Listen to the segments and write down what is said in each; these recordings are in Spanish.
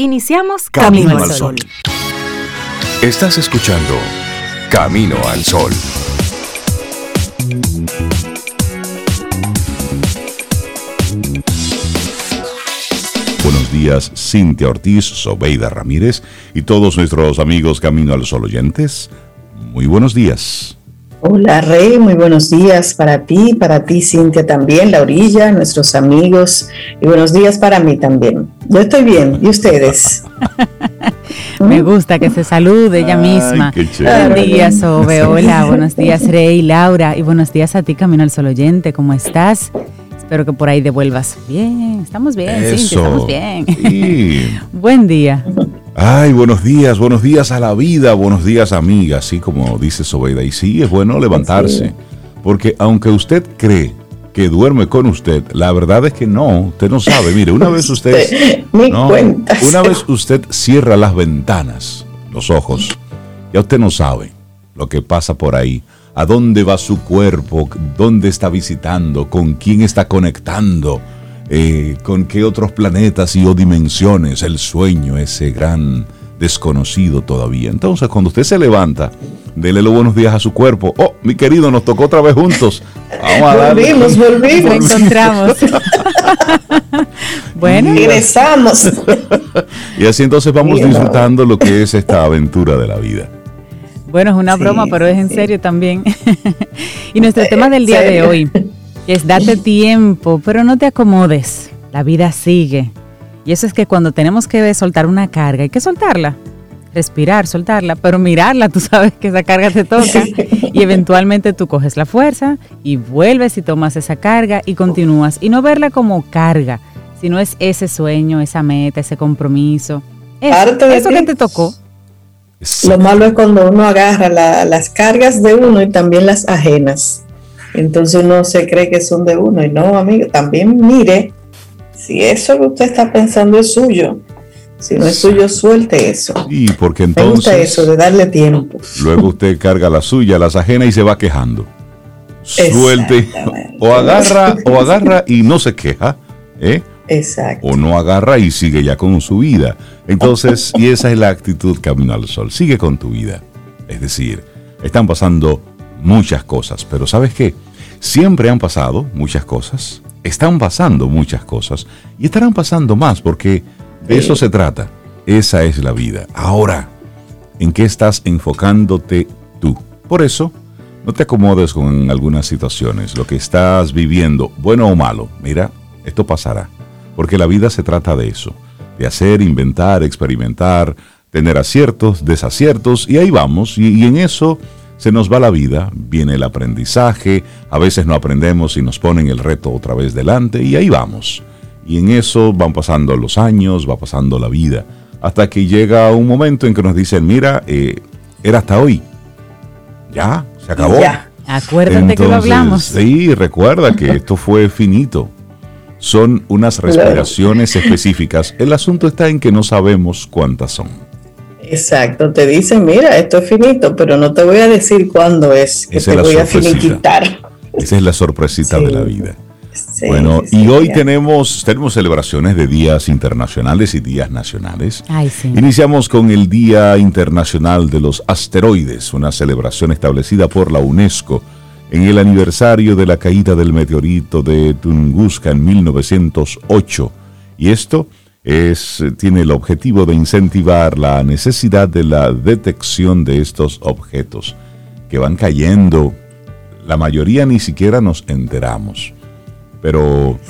Iniciamos Camino, al Sol. Estás escuchando Camino al Sol. Buenos días, Cintia Ortiz, Sobeida Ramírez y todos nuestros amigos Camino al Sol oyentes. Muy buenos días. Hola Rey, muy buenos días para ti, para ti Cintia también, la orilla, nuestros amigos y buenos días para mí también. Yo estoy bien, ¿y ustedes? Me gusta que se salude ella misma. Buenos días, Sobe. Hola, buenos días, Rey, Laura. Y buenos días a ti, Camino al Sol Oyente. ¿Cómo estás? Espero que por ahí devuelvas. Bien, estamos bien, Cintia, estamos bien. Buen día. Ay, buenos días, buenos días a la vida, buenos días amiga, así como dice Sobeida. Y sí, es bueno levantarse, porque aunque usted cree que duerme con usted, la verdad es que no, usted no sabe. Mire, una vez usted, una vez usted cierra las ventanas, los ojos, ya usted no sabe lo que pasa por ahí, a dónde va su cuerpo, dónde está visitando, con quién está conectando eh, con qué otros planetas y o dimensiones, el sueño, ese gran desconocido todavía. Entonces, cuando usted se levanta, dele los buenos días a su cuerpo. Oh, mi querido, nos tocó otra vez juntos. Vamos a volvimos, volvimos. Nos encontramos. bueno, regresamos. y así entonces vamos disfrutando lo que es esta aventura de la vida. Bueno, es una broma, pero es en serio también. y nuestro tema del día de hoy es date tiempo, pero no te acomodes. La vida sigue. Y eso es que cuando tenemos que soltar una carga, hay que soltarla. Respirar, soltarla, pero mirarla, tú sabes que esa carga te toca y eventualmente tú coges la fuerza y vuelves y tomas esa carga y continúas. Y no verla como carga, sino es ese sueño, esa meta, ese compromiso. Eso, eso que te tocó. Lo malo es cuando uno agarra las cargas de uno y también las ajenas. Entonces uno se cree que son de uno y no, amigo, también mire si eso que usted está pensando es suyo. Si no es suyo, suelte eso. Y porque entonces. Me gusta eso, de darle tiempo. Luego usted carga la suya, las ajenas y se va quejando. Suelte. O agarra, o agarra y no se queja. ¿eh? Exacto. O no agarra y sigue ya con su vida. Entonces, y esa es la actitud camino al sol. Sigue con tu vida. Es decir, están pasando muchas cosas, pero ¿sabes qué? Siempre han pasado muchas cosas, están pasando muchas cosas y estarán pasando más porque de eso se trata. Esa es la vida. Ahora, ¿en qué estás enfocándote tú? Por eso, no te acomodes con algunas situaciones, lo que estás viviendo, bueno o malo. Mira, esto pasará, porque la vida se trata de eso, de hacer, inventar, experimentar, tener aciertos, desaciertos, y ahí vamos, y, en eso se nos va la vida, viene el aprendizaje, a veces no aprendemos y nos ponen el reto otra vez delante y ahí vamos. Y en eso van pasando los años, va pasando la vida, hasta que llega un momento en que nos dicen, mira, eh, era hasta hoy. Ya, se acabó. Ya. Acuérdate que lo hablamos. Sí, recuerda que esto fue finito. Son unas respiraciones específicas. El asunto está en que no sabemos cuántas son. Exacto, te dicen, mira, esto es finito, pero no te voy a decir cuándo es que te voy a finiquitar. Esa es la sorpresita de la vida. bueno, y hoy tenemos, tenemos celebraciones de días internacionales y días nacionales. Iniciamos con el Día Internacional de los Asteroides, una celebración establecida por la UNESCO en el aniversario de la caída del meteorito de Tunguska en 1908. Y esto es, tiene el objetivo de incentivar la necesidad de la detección de estos objetos que van cayendo. La mayoría ni siquiera nos enteramos. Pero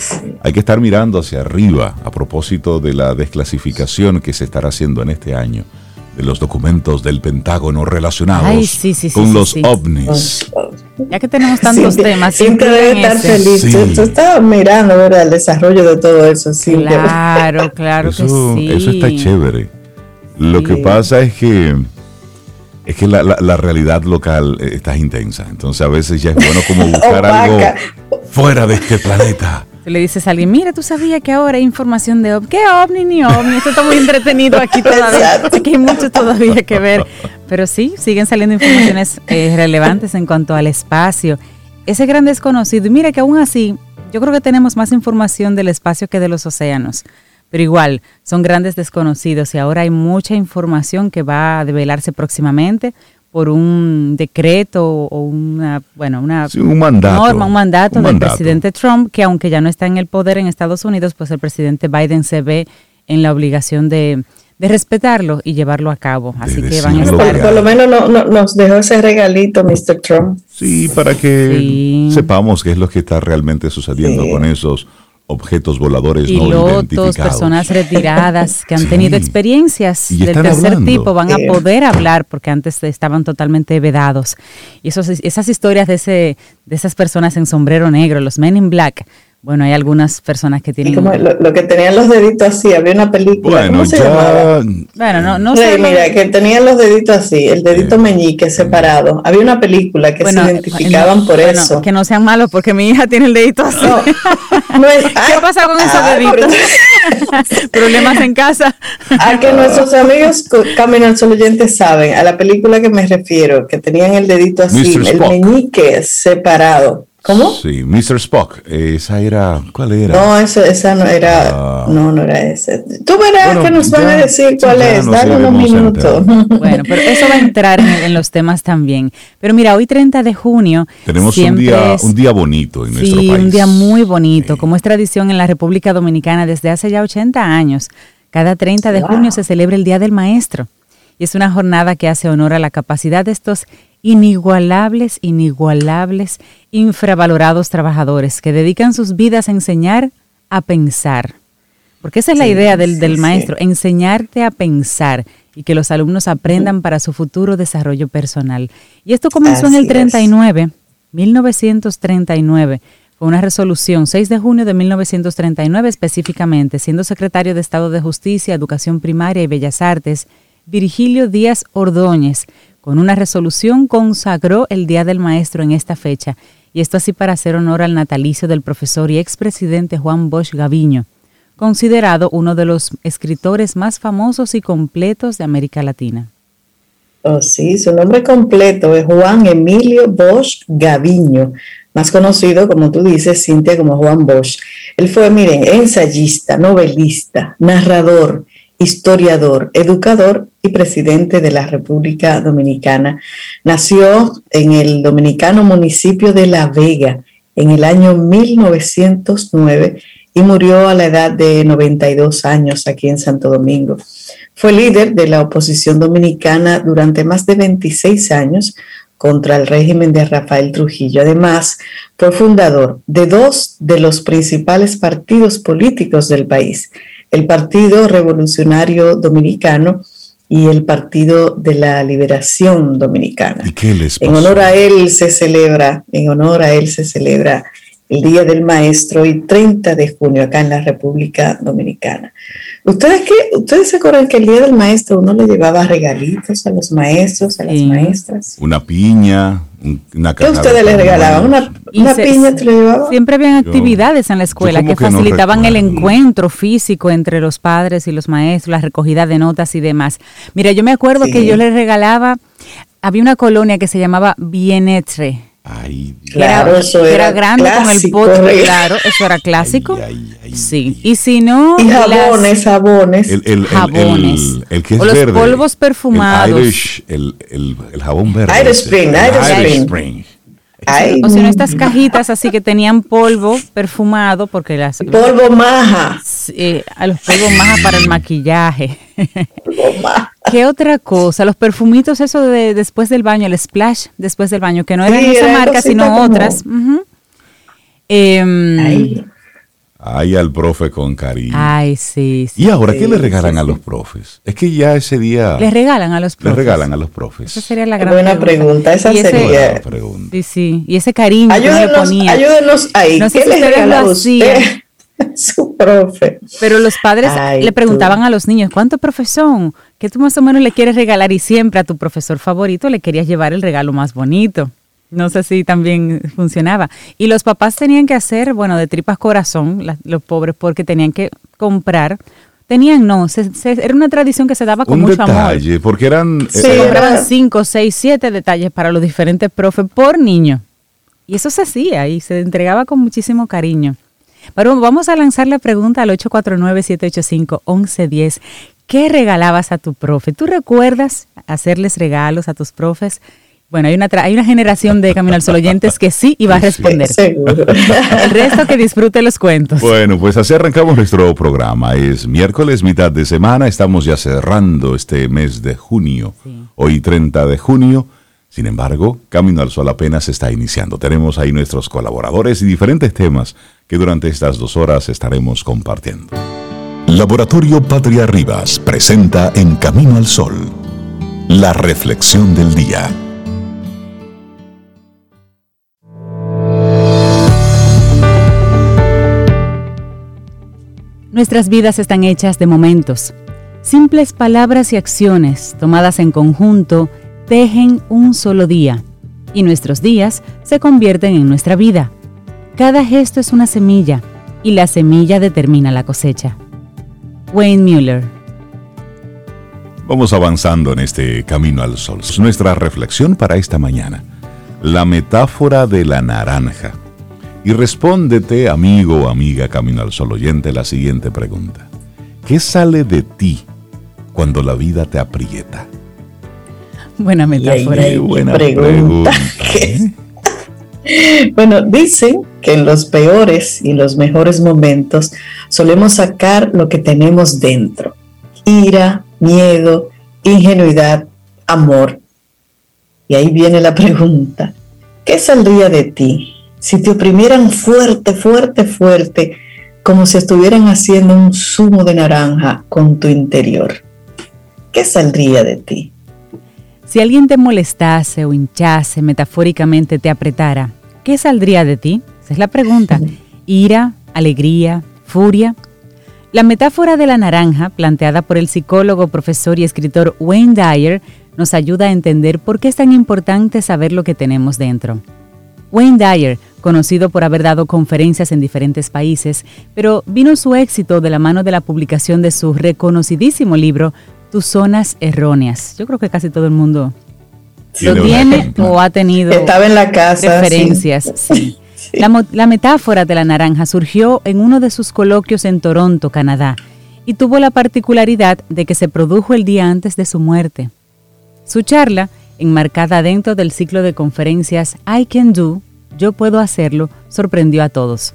hay que estar mirando hacia arriba a propósito de la desclasificación que se estará haciendo en este año de los documentos del Pentágono relacionados con los ovnis. Ya que tenemos tantos temas. Siempre debe estar feliz. Yo, estaba mirando ¿verdad? el desarrollo de todo eso. Claro, claro que sí. Eso está chévere. Lo que pasa es que es que la, la, realidad local eh, está intensa. Entonces a veces ya es bueno como buscar algo fuera de este planeta le dices a alguien, mira, tú sabías que ahora hay información de ovni. ¿Qué ovni ni ovni? Esto está muy entretenido aquí todavía. Aquí hay mucho todavía que ver. Pero sí, siguen saliendo informaciones eh, relevantes en cuanto al espacio. Ese gran desconocido. Y mira que aún así, yo creo que tenemos más información del espacio que de los océanos. pero igual son grandes desconocidos y ahora hay mucha información que va a develarse próximamente por un decreto o una, bueno, una un mandato, norma, un mandato del presidente Trump, que aunque ya no está en el poder en Estados Unidos, pues el presidente Biden se ve en la obligación de, respetarlo y llevarlo a cabo. Así que van a estar. Por, lo menos no, nos dejó ese regalito, Mr. Trump. Sí, para que sepamos qué es lo que está realmente sucediendo con esos objetos voladores Pilotos, personas retiradas que han tenido experiencias del tercer tipo van a poder hablar porque antes estaban totalmente vedados. Y esos, esas historias de, ese, de esas personas en sombrero negro, los Men in Black, bueno, hay algunas personas que tienen... Como lo, que tenían los deditos así, había una película, ¿cómo se llamaba? Bueno, no, no sé. Mira, que tenían los deditos así, el dedito meñique separado. Había una película que se identificaban por eso. Que no sean malos porque mi hija tiene el dedito así. ¿Qué pasa con esos deditos? Problemas en casa. A que nuestros amigos Camino al Sol oyentes saben, a la película que me refiero, que tenían el dedito así, el meñique separado. ¿Cómo? Sí, Mr. Spock. Esa era. ¿Cuál era? No, esa, no era. Ah. No, no era esa. Tú verás que nos van a decir cuál es. Dale unos minutos. Bueno, pero eso va a entrar en, los temas también. Pero mira, hoy 30 de junio. Tenemos un día, un día bonito en nuestro país. Sí, un día muy bonito. Como es tradición en la República Dominicana desde hace ya 80 años. Cada 30 de junio se celebra el Día del Maestro. Y es una jornada que hace honor a la capacidad de estos inigualables, inigualables, infravalorados trabajadores que dedican sus vidas a enseñar a pensar. Porque esa es la idea del, maestro, enseñarte a pensar y que los alumnos aprendan para su futuro desarrollo personal. Y esto comenzó en el 39, 1939. Fue una resolución, 6 de junio de 1939 específicamente, siendo secretario de Estado de Justicia, Educación Primaria y Bellas Artes, Virgilio Díaz Ordóñez con una resolución consagró el Día del Maestro en esta fecha, y esto así para hacer honor al natalicio del profesor y expresidente Juan Bosch Gaviño, considerado uno de los escritores más famosos y completos de América Latina. Oh, sí, su nombre completo es Juan Emilio Bosch Gaviño, más conocido, como tú dices, Cintia, como Juan Bosch. Él fue, miren, ensayista, novelista, narrador, historiador, educador y presidente de la República Dominicana. Nació en el dominicano municipio de La Vega en el año 1909 y murió a la edad de 92 años aquí en Santo Domingo. Fue líder de la oposición dominicana durante más de 26 años contra el régimen de Rafael Trujillo. Además, fue fundador de dos de los principales partidos políticos del país, el Partido Revolucionario Dominicano y el Partido de la Liberación Dominicana. En honor a él se celebra, en honor a él se celebra el Día del Maestro y 30 de junio acá en la República Dominicana. ¿Ustedes qué? ¿Ustedes se acuerdan que el Día del Maestro uno le llevaba regalitos a los maestros, a las maestras? Una piña, una ¿Qué ustedes le regalaban? ¿Una, una piña te llevaba? Siempre habían actividades en la escuela que, facilitaban el encuentro físico entre los padres y los maestros, la recogida de notas y demás. Mira, yo me acuerdo que yo les regalaba, había una colonia que se llamaba Bienetre claro, era, eso era, grande con el pote, claro, eso era clásico. sí, y si no. Y jabones, jabones. El, el, jabones. El, que es o los polvos perfumados. El, el, jabón verde. Iris Spring, Iris Spring. O si no, estas cajitas así que tenían polvo perfumado, porque las. Polvo maja. Sí, a los polvos maja para el maquillaje. Polvo maja. ¿Qué otra cosa? Los perfumitos, eso de después del baño, el splash después del baño, que no eran esa marca, sino otras. Ay, al profe con cariño. Ay, sí. ¿Y ahora qué le regalan a los profes? Es que ya ese día... Les regalan a los profes. Les regalan a los profes. Esa sería la gran Buena pregunta, esa sería... pregunta. Sí, sí. Y ese cariño ayúdenos, que le ponía. Ayúdenos ahí. No sé si ustedes lo hacían. Su profe. Pero los padres le preguntaban a los niños, ¿cuánto profesor? ¿Qué tú más o menos le quieres regalar? Y siempre a tu profesor favorito le querías llevar el regalo más bonito. No sé si también funcionaba. Y los papás tenían que hacer, bueno, de tripas corazón, los pobres, porque tenían que comprar. Tenían, no, era una tradición que se daba con mucho detalle, amor. porque eran... Se eh, compraban cinco, seis, siete detalles para los diferentes profes por niño. Y eso se hacía y se entregaba con muchísimo cariño. Pero vamos a lanzar la pregunta al 849-785-1110. ¿Qué regalabas a tu profe? ¿Tú recuerdas hacerles regalos a tus profes? Bueno, hay una, hay una generación de Camino al Sol oyentes que sí iba a responder. seguro. El resto que disfrute los cuentos. Bueno, pues así arrancamos nuestro programa. Es miércoles, mitad de semana. Estamos ya cerrando este mes de junio. Hoy 30 de junio. Sin embargo, Camino al Sol apenas está iniciando. Tenemos ahí nuestros colaboradores y diferentes temas que durante estas dos horas estaremos compartiendo. Laboratorio Patria Rivas presenta En Camino al Sol la reflexión del día. Nuestras vidas están hechas de momentos. Simples palabras y acciones tomadas en conjunto tejen un solo día y nuestros días se convierten en nuestra vida. Cada gesto es una semilla y la semilla determina la cosecha. Wayne Mueller Vamos avanzando en este camino al sol. Nuestra reflexión para esta mañana. La metáfora de la naranja. Y respóndete, amigo o amiga Camino al Sol oyente, la siguiente pregunta. ¿Qué sale de ti cuando la vida te aprieta? Buena metáfora. y buena pregunta. ¿eh? bueno, dicen que en los peores y los mejores momentos solemos sacar lo que tenemos dentro. Ira, miedo, ingenuidad, amor. Y ahí viene la pregunta. ¿Qué saldría de ti si te oprimieran fuerte, fuerte, fuerte, como si estuvieran haciendo un zumo de naranja con tu interior, ¿qué saldría de ti? Si alguien te molestase o hinchase, metafóricamente te apretara, ¿qué saldría de ti? Esa es la pregunta. ¿Ira, alegría, furia? La metáfora de la naranja, planteada por el psicólogo, profesor y escritor Wayne Dyer, nos ayuda a entender por qué es tan importante saber lo que tenemos dentro. Wayne Dyer, conocido por haber dado conferencias en diferentes países, pero vino su éxito de la mano de la publicación de su reconocidísimo libro Tus zonas erróneas. Yo creo que casi todo el mundo lo tiene o ha tenido Estaba en la casa, referencias. La, la metáfora de la naranja surgió en uno de sus coloquios en Toronto, Canadá, y tuvo la particularidad de que se produjo el día antes de su muerte. Su charla enmarcada dentro del ciclo de conferencias I Can Do, Yo Puedo Hacerlo, sorprendió a todos.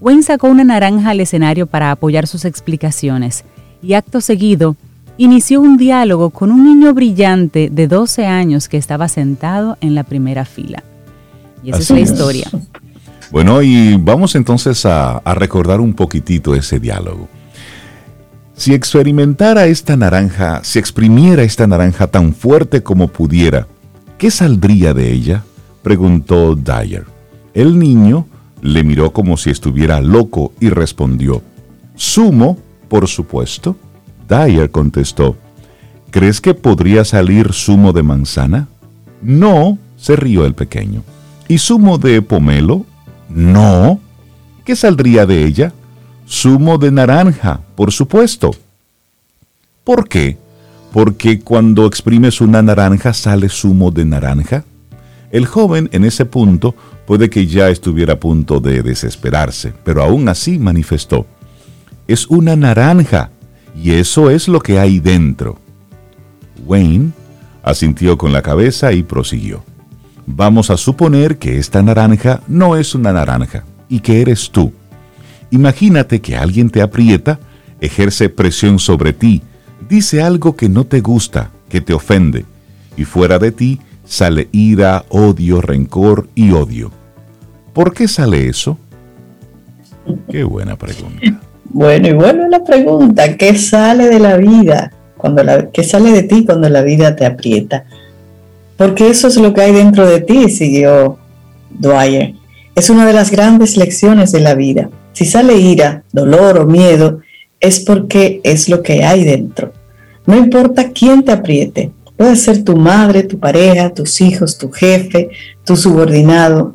Wayne sacó una naranja al escenario para apoyar sus explicaciones y acto seguido inició un diálogo con un niño brillante de 12 años que estaba sentado en la primera fila. Y esa es la historia. Bueno, y vamos entonces a, a recordar un poquitito ese diálogo. Si experimentara esta naranja, si exprimiera esta naranja tan fuerte como pudiera, ¿qué saldría de ella? preguntó Dyer. El niño le miró como si estuviera loco y respondió, Sumo, por supuesto. Dyer contestó, ¿crees que podría salir zumo de manzana? No, se rió el pequeño. ¿Y zumo de pomelo? No. ¿Qué saldría de ella? Zumo de naranja, por supuesto. ¿Por qué? Porque cuando exprimes una naranja sale zumo de naranja. El joven en ese punto puede que ya estuviera a punto de desesperarse, pero aún así manifestó, es una naranja y eso es lo que hay dentro. Wayne asintió con la cabeza y prosiguió. Vamos a suponer que esta naranja no es una naranja y que eres tú. Imagínate que alguien te aprieta, ejerce presión sobre ti, dice algo que no te gusta, que te ofende, y fuera de ti sale ira, odio, rencor y odio. ¿Por qué sale eso? Qué buena pregunta. Bueno, y bueno la pregunta, ¿qué sale de la vida? Cuando la, ¿Qué sale de ti cuando la vida te aprieta? Porque eso es lo que hay dentro de ti, siguió Dwyer. Es una de las grandes lecciones de la vida. Si sale ira, dolor o miedo, es porque es lo que hay dentro. No importa quién te apriete, puede ser tu madre, tu pareja, tus hijos, tu jefe, tu subordinado.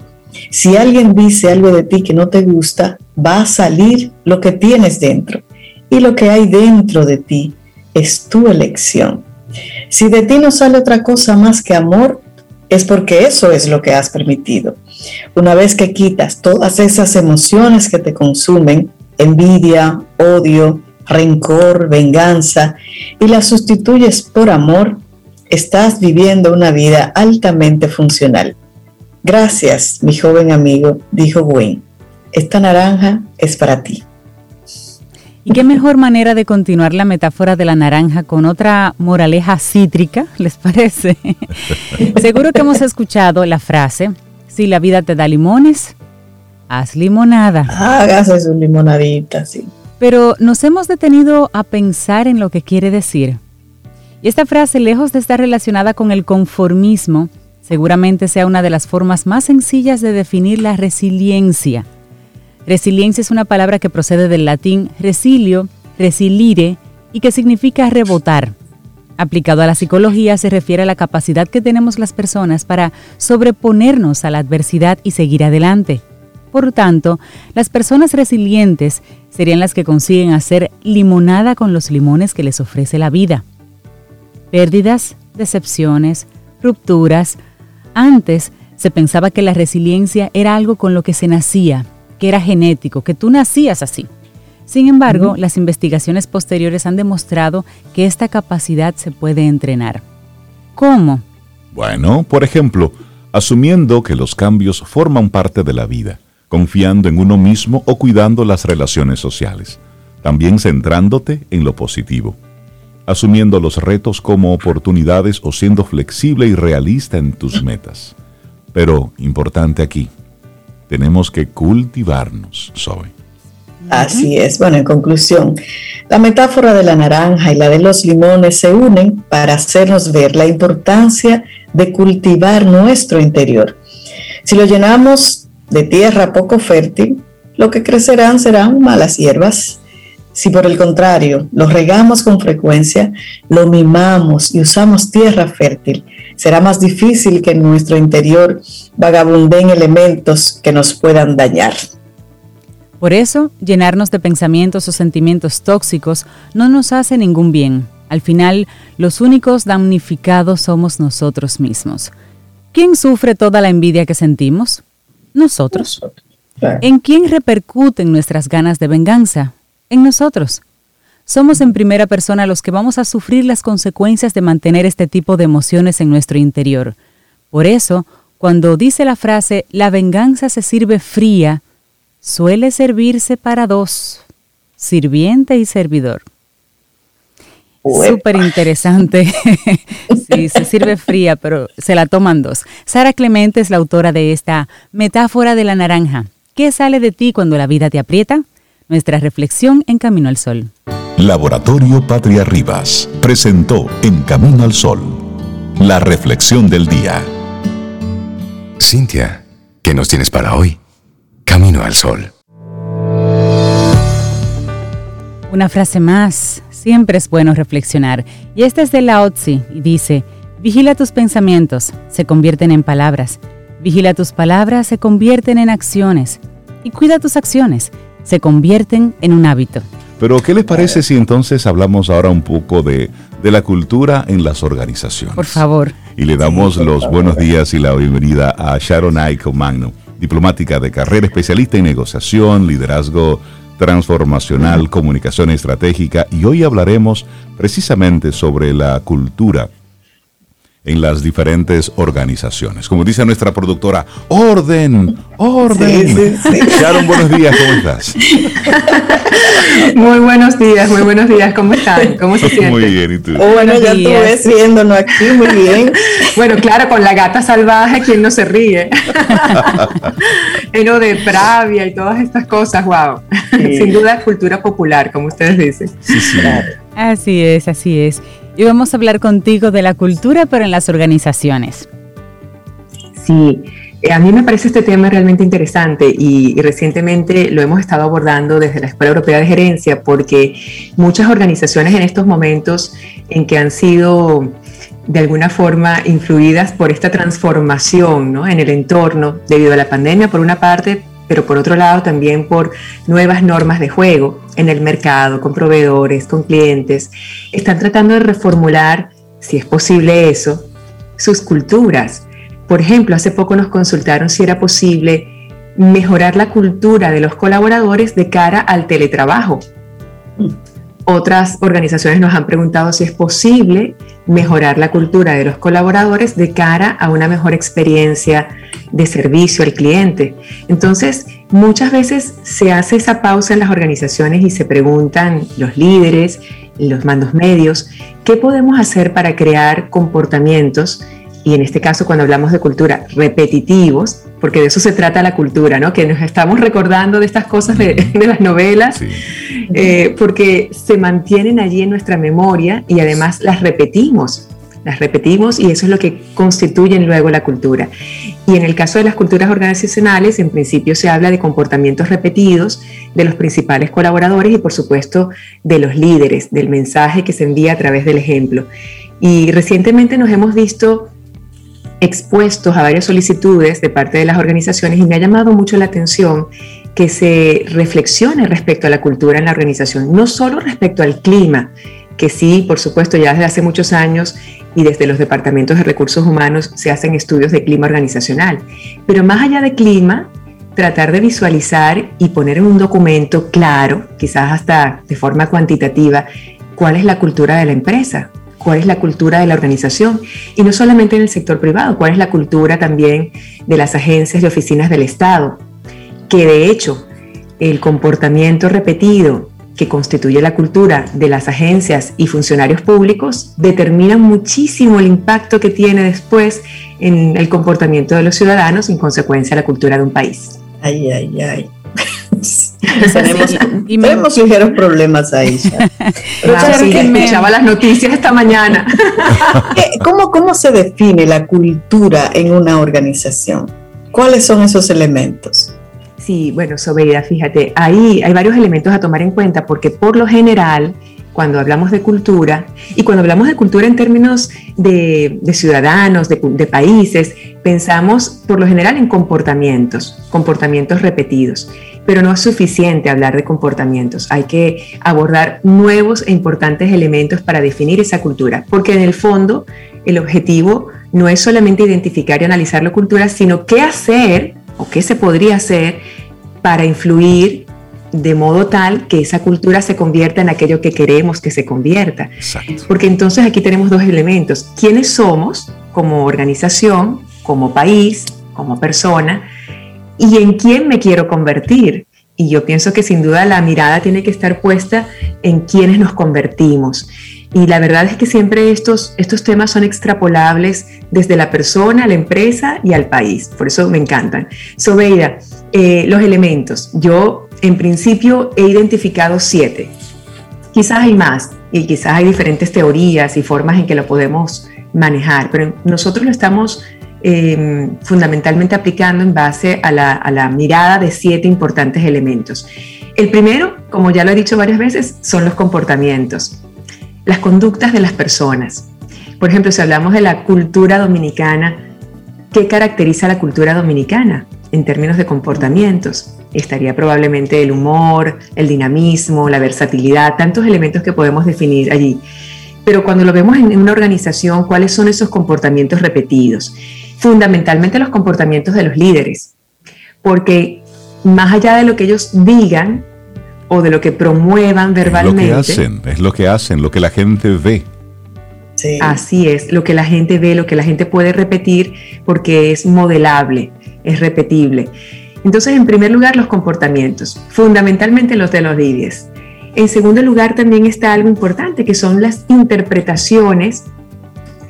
Si alguien dice algo de ti que no te gusta, va a salir lo que tienes dentro. Y lo que hay dentro de ti es tu elección. Si de ti no sale otra cosa más que amor, es porque eso es lo que has permitido. Una vez que quitas todas esas emociones que te consumen, envidia, odio, rencor, venganza, y las sustituyes por amor, estás viviendo una vida altamente funcional. Gracias, mi joven amigo, dijo Wayne. Esta naranja es para ti. ¿Y qué mejor manera de continuar la metáfora de la naranja con otra moraleja cítrica, les parece? Seguro que hemos escuchado la frase, si la vida te da limones, haz limonada. Hágase su limonadita, sí. Pero nos hemos detenido a pensar en lo que quiere decir. Y esta frase, lejos de estar relacionada con el conformismo, seguramente sea una de las formas más sencillas de definir la resiliencia Resiliencia es una palabra que procede del latín resilio, resilire y que significa rebotar. Aplicado a la psicología se refiere a la capacidad que tenemos las personas para sobreponernos a la adversidad y seguir adelante. Por tanto, las personas resilientes serían las que consiguen hacer limonada con los limones que les ofrece la vida. Pérdidas, decepciones, rupturas. Antes se pensaba que la resiliencia era algo con lo que se nacía, que era genético, que tú nacías así. Sin embargo, las investigaciones posteriores han demostrado que esta capacidad se puede entrenar. ¿Cómo? Bueno, por ejemplo, asumiendo que los cambios forman parte de la vida, confiando en uno mismo o cuidando las relaciones sociales, también centrándote en lo positivo, asumiendo los retos como oportunidades o siendo flexible y realista en tus metas. Pero, importante aquí, tenemos que cultivarnos, Zoe. Así es. Bueno, en conclusión, la metáfora de la naranja y la de los limones se unen para hacernos ver la importancia de cultivar nuestro interior. Si lo llenamos de tierra poco fértil, lo que crecerán serán malas hierbas. Si por el contrario lo regamos con frecuencia, lo mimamos y usamos tierra fértil, será más difícil que en nuestro interior vagabunden elementos que nos puedan dañar. Por eso, llenarnos de pensamientos o sentimientos tóxicos no nos hace ningún bien. Al final, los únicos damnificados somos nosotros mismos. ¿Quién sufre toda la envidia que sentimos? Nosotros. ¿En quién repercuten nuestras ganas de venganza? En nosotros. Somos en primera persona los que vamos a sufrir las consecuencias de mantener este tipo de emociones en nuestro interior. Por eso, cuando dice la frase la venganza se sirve fría, suele servirse para dos, sirviente y servidor. Súper interesante. sí, se sirve fría, pero se la toman dos. Sara Clemente es la autora de esta metáfora de la naranja. ¿Qué sale de ti cuando la vida te aprieta? Nuestra reflexión en Camino al Sol. Laboratorio Patria Rivas presentó En Camino al Sol, la reflexión del día. Cintia, ¿qué nos tienes para hoy? Camino al Sol. Una frase más. Siempre es bueno reflexionar. Y esta es de Lao Tzu y dice, vigila tus pensamientos, se convierten en palabras. Vigila tus palabras, se convierten en acciones. Y cuida tus acciones, se convierten en un hábito. Pero, ¿qué les parece si entonces hablamos ahora un poco de, la cultura en las organizaciones? Por favor. Y le damos los buenos días y la bienvenida a Sharon Aiko Magno, diplomática de carrera, especialista en negociación, liderazgo transformacional, comunicación estratégica, y hoy hablaremos precisamente sobre la cultura en las diferentes organizaciones. Como dice nuestra productora, orden, orden. Sharon, buenos días, ¿cómo estás? Muy buenos días, muy buenos días, ¿cómo están? ¿Cómo se sienten? Muy bien, ¿y tú? bueno, ya tú ves viéndonos aquí, muy bien. Bueno, claro, con la gata salvaje, ¿quién no se ríe? Lleno de pravia y todas estas cosas, wow. Sin duda, cultura popular, como ustedes dicen. Sí, sí. Así es, así es y vamos a hablar contigo de la cultura, pero en las organizaciones. Sí, eh, a mí me parece este tema realmente interesante y, recientemente lo hemos estado abordando desde la Escuela Europea de Gerencia porque muchas organizaciones en estos momentos en que han sido de alguna forma influidas por esta transformación ¿no? en el entorno debido a la pandemia por una parte, pero por otro lado también por nuevas normas de juego en el mercado, con proveedores, con clientes. Están tratando de reformular, si es posible eso, sus culturas Por ejemplo, hace poco nos consultaron si era posible mejorar la cultura de los colaboradores de cara al teletrabajo. Otras organizaciones nos han preguntado si es posible mejorar la cultura de los colaboradores de cara a una mejor experiencia de servicio al cliente. Entonces, muchas veces se hace esa pausa en las organizaciones y se preguntan los líderes, los mandos medios, ¿qué podemos hacer para crear comportamientos? Y en este caso, cuando hablamos de cultura, repetitivos, porque de eso se trata la cultura, ¿no? Que nos estamos recordando de estas cosas de, las novelas, eh, porque se mantienen allí en nuestra memoria y además las repetimos las repetimos y eso es lo que constituyen luego la cultura. Y en el caso de las culturas organizacionales, en principio se habla de comportamientos repetidos de los principales colaboradores y por supuesto de los líderes, del mensaje que se envía a través del ejemplo. Y recientemente nos hemos visto expuestos a varias solicitudes de parte de las organizaciones y me ha llamado mucho la atención que se reflexione respecto a la cultura en la organización, no solo respecto al clima, que sí, por supuesto, ya desde hace muchos años y desde los departamentos de recursos humanos se hacen estudios de clima organizacional, pero más allá de clima, tratar de visualizar y poner en un documento claro, quizás hasta de forma cuantitativa, cuál es la cultura de la empresa, cuál es la cultura de la organización y no solamente en el sector privado, cuál es la cultura también de las agencias y oficinas del Estado, que de hecho el comportamiento repetido que constituye la cultura de las agencias y funcionarios públicos determina muchísimo el impacto que tiene después en el comportamiento de los ciudadanos y en consecuencia la cultura de un país. Ay, ay, ay. Tenemos, tenemos ligeros problemas ahí. me escuchaba las noticias esta mañana. ¿Cómo, ¿Cómo se define la cultura en una organización? ¿Cuáles son esos elementos? Sí, bueno, Sobeida, fíjate, ahí hay varios elementos a tomar en cuenta porque por lo general cuando hablamos de cultura, y cuando hablamos de cultura en términos de, ciudadanos, de, países, pensamos por lo general en comportamientos, comportamientos repetidos, pero no es suficiente hablar de comportamientos, hay que abordar nuevos e importantes elementos para definir esa cultura, porque en el fondo el objetivo no es solamente identificar y analizar la cultura, sino qué hacer o qué se podría hacer para influir de modo tal que esa cultura se convierta en aquello que queremos que se convierta. Porque entonces aquí tenemos dos elementos. ¿Quiénes somos como organización, como país, como persona? ¿Y en quién me quiero convertir? Y yo pienso que sin duda la mirada tiene que estar puesta en quiénes nos convertimos. Y la verdad es que siempre estos, estos temas son extrapolables desde la persona, la empresa y al país. Por eso me encantan. Sobeida, eh, los elementos. Yo en principio he identificado siete. Quizás hay más y quizás hay diferentes teorías y formas en que lo podemos manejar, pero nosotros lo estamos em, fundamentalmente aplicando en base a la, a la mirada de siete importantes elementos. El primero, como ya lo he dicho varias veces, son los comportamientos las conductas de las personas. Por ejemplo, si hablamos de la cultura dominicana, ¿qué caracteriza la cultura dominicana en términos de comportamientos? Estaría probablemente el humor, el dinamismo, la versatilidad, tantos elementos que podemos definir allí. Pero cuando lo vemos en una organización, ¿cuáles son esos comportamientos repetidos? Fundamentalmente los comportamientos de los líderes, porque más allá de lo que ellos digan, o de lo que promuevan verbalmente. Es lo que hacen, es lo que hacen, lo que la gente ve. Así es, lo que la gente ve, lo que la gente puede repetir porque es modelable, es repetible. Entonces, en primer lugar, los comportamientos, fundamentalmente los de los líderes. En segundo lugar, también está algo importante, que son las interpretaciones,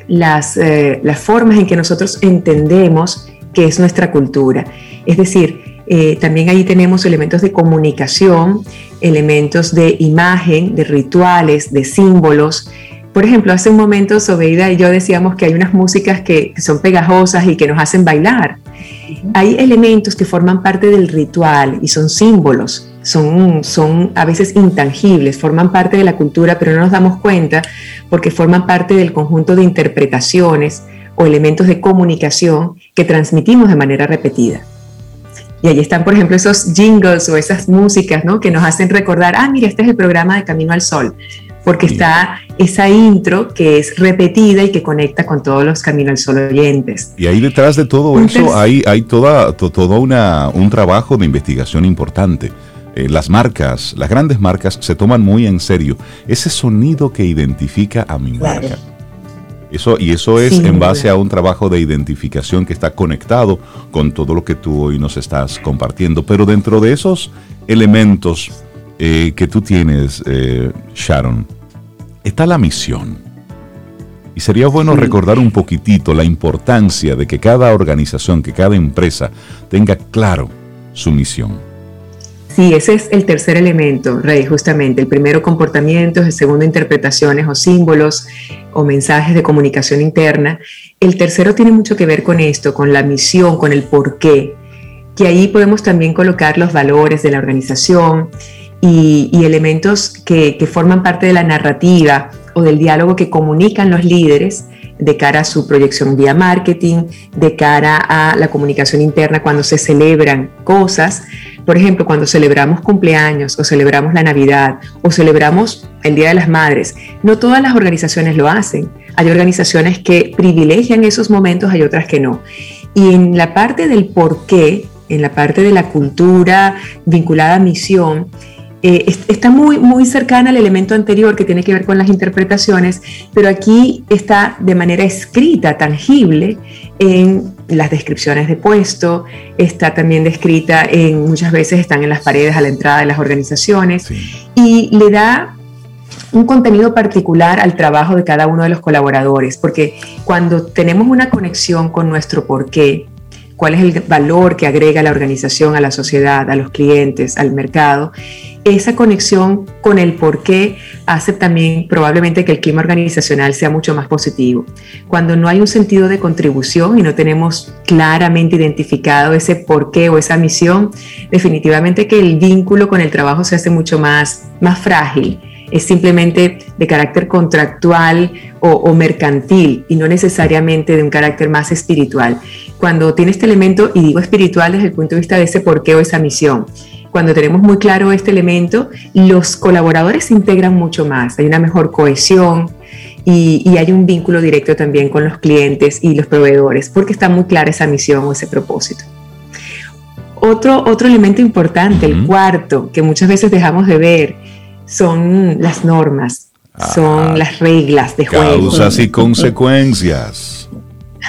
las, eh, las formas en que nosotros entendemos que es nuestra cultura. Es decir, eh, también ahí tenemos elementos de comunicación, elementos de imagen, de rituales, de símbolos. Por ejemplo, hace un momento Sobeida y yo decíamos que hay unas músicas que, son pegajosas y que nos hacen bailar. Hay elementos que forman parte del ritual y son símbolos, son, son a veces intangibles, forman parte de la cultura, pero no nos damos cuenta porque forman parte del conjunto de interpretaciones o elementos de comunicación que transmitimos de manera repetida. Y ahí están, por ejemplo, esos jingles o esas músicas ¿no? que nos hacen recordar, ah, mira, este es el programa de Camino al Sol. porque está esa intro que es repetida y que conecta con todos los Camino al Sol oyentes. Y ahí detrás de todo eso hay, hay toda, todo una, un trabajo de investigación importante. Eh, las marcas, las grandes marcas se toman muy en serio ese sonido que identifica a mi marca. Eso, y eso es en base a un trabajo de identificación que está conectado con todo lo que tú hoy nos estás compartiendo. Pero dentro de esos elementos eh, que tú tienes, eh, Sharon, está la misión. Y sería bueno recordar un poquitito la importancia de que cada organización, que cada empresa tenga claro su misión. Sí, ese es el tercer elemento, Rey, justamente. El primero, comportamientos, el segundo, interpretaciones o símbolos o mensajes de comunicación interna. El tercero tiene mucho que ver con esto, con la misión, con el porqué, que ahí podemos también colocar los valores de la organización y, elementos que, que forman parte de la narrativa o del diálogo que comunican los líderes de cara a su proyección vía marketing, de cara a la comunicación interna cuando se celebran cosas. Por ejemplo, cuando celebramos cumpleaños o celebramos la Navidad o celebramos el Día de las Madres, no todas las organizaciones lo hacen. Hay organizaciones que privilegian esos momentos, hay otras que no. Y en la parte del por qué, en la parte de la cultura vinculada a misión, eh, está muy, muy cercana al elemento anterior que tiene que ver con las interpretaciones, pero aquí está de manera escrita, tangible, en las descripciones de puesto, está también descrita en, muchas veces están en las paredes a la entrada de las organizaciones y le da un contenido particular al trabajo de cada uno de los colaboradores, porque cuando tenemos una conexión con nuestro porqué, cuál es el valor que agrega la organización a la sociedad, a los clientes, al mercado, esa conexión con el por qué hace también probablemente que el clima organizacional sea mucho más positivo. Cuando no hay un sentido de contribución y no tenemos claramente identificado ese por qué o esa misión, definitivamente que el vínculo con el trabajo se hace mucho más, más frágil es simplemente de carácter contractual o, o, mercantil y no necesariamente de un carácter más espiritual. Cuando tiene este elemento, y digo espiritual desde el punto de vista de ese porqué o esa misión, cuando tenemos muy claro este elemento, los colaboradores se integran mucho más, hay una mejor cohesión y, hay un vínculo directo también con los clientes y los proveedores, porque está muy clara esa misión o ese propósito. Otro, otro elemento importante, el cuarto, que muchas veces dejamos de ver, son las normas, son las reglas de juego. Causas y consecuencias.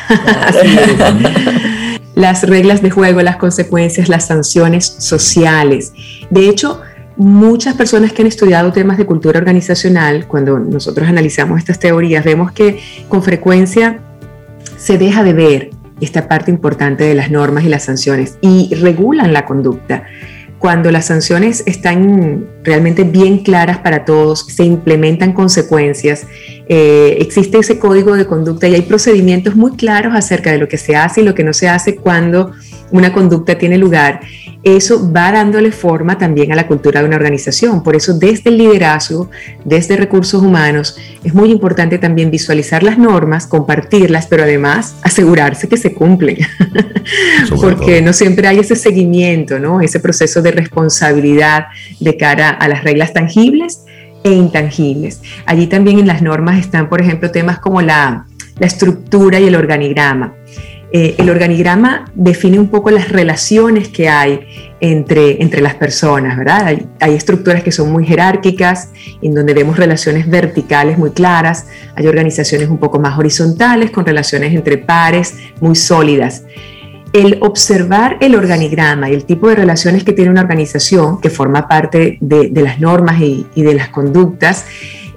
las reglas de juego, las consecuencias, las sanciones sociales. De hecho, muchas personas que han estudiado temas de cultura organizacional, cuando nosotros analizamos estas teorías, vemos que con frecuencia se deja de ver esta parte importante de las normas y las sanciones y regulan la conducta cuando las sanciones están realmente bien claras para todos, se implementan consecuencias, eh, existe ese código de conducta y hay procedimientos muy claros acerca de lo que se hace y lo que no se hace cuando una conducta tiene lugar, eso va dándole forma también a la cultura de una organización. Por eso desde el liderazgo, desde recursos humanos, es muy importante también visualizar las normas, compartirlas, pero además asegurarse que se cumplen. Porque no siempre hay ese seguimiento, ¿no? ese proceso de responsabilidad de cara a las reglas tangibles e intangibles. Allí también en las normas están, por ejemplo, temas como la, la estructura y el organigrama. Eh, el organigrama define un poco las relaciones que hay entre, entre las personas, ¿verdad? Hay, estructuras que son muy jerárquicas, en donde vemos relaciones verticales muy claras, hay organizaciones un poco más horizontales, con relaciones entre pares muy sólidas. El observar el organigrama y el tipo de relaciones que tiene una organización, que forma parte de, de las normas y, y, de las conductas,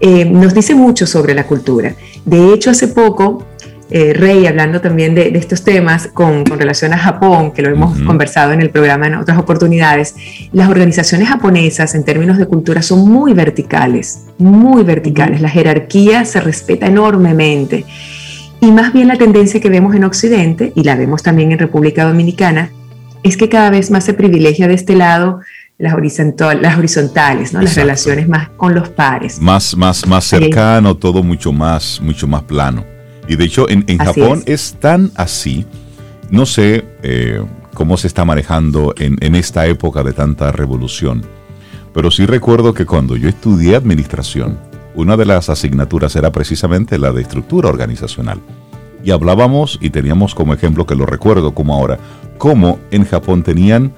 eh, nos dice mucho sobre la cultura. De hecho, hace poco eh, Rey, hablando también de, estos temas con, relación a Japón, que lo hemos conversado en el programa en otras oportunidades, las organizaciones japonesas en términos de cultura son muy verticales, muy verticales. La jerarquía se respeta enormemente. Y más bien la tendencia que vemos en Occidente, y la vemos también en República Dominicana, es que cada vez más se privilegia de este lado las, las horizontales, ¿no? las relaciones más con los pares. Más, más, más cercano, todo mucho más, mucho más plano. Y de hecho en, Japón es. tan así, no sé eh, cómo se está manejando en, en esta época de tanta revolución, pero sí recuerdo que cuando yo estudié administración, una de las asignaturas era precisamente la de estructura organizacional. Y hablábamos, y teníamos como ejemplo, que lo recuerdo como ahora, cómo en Japón tenían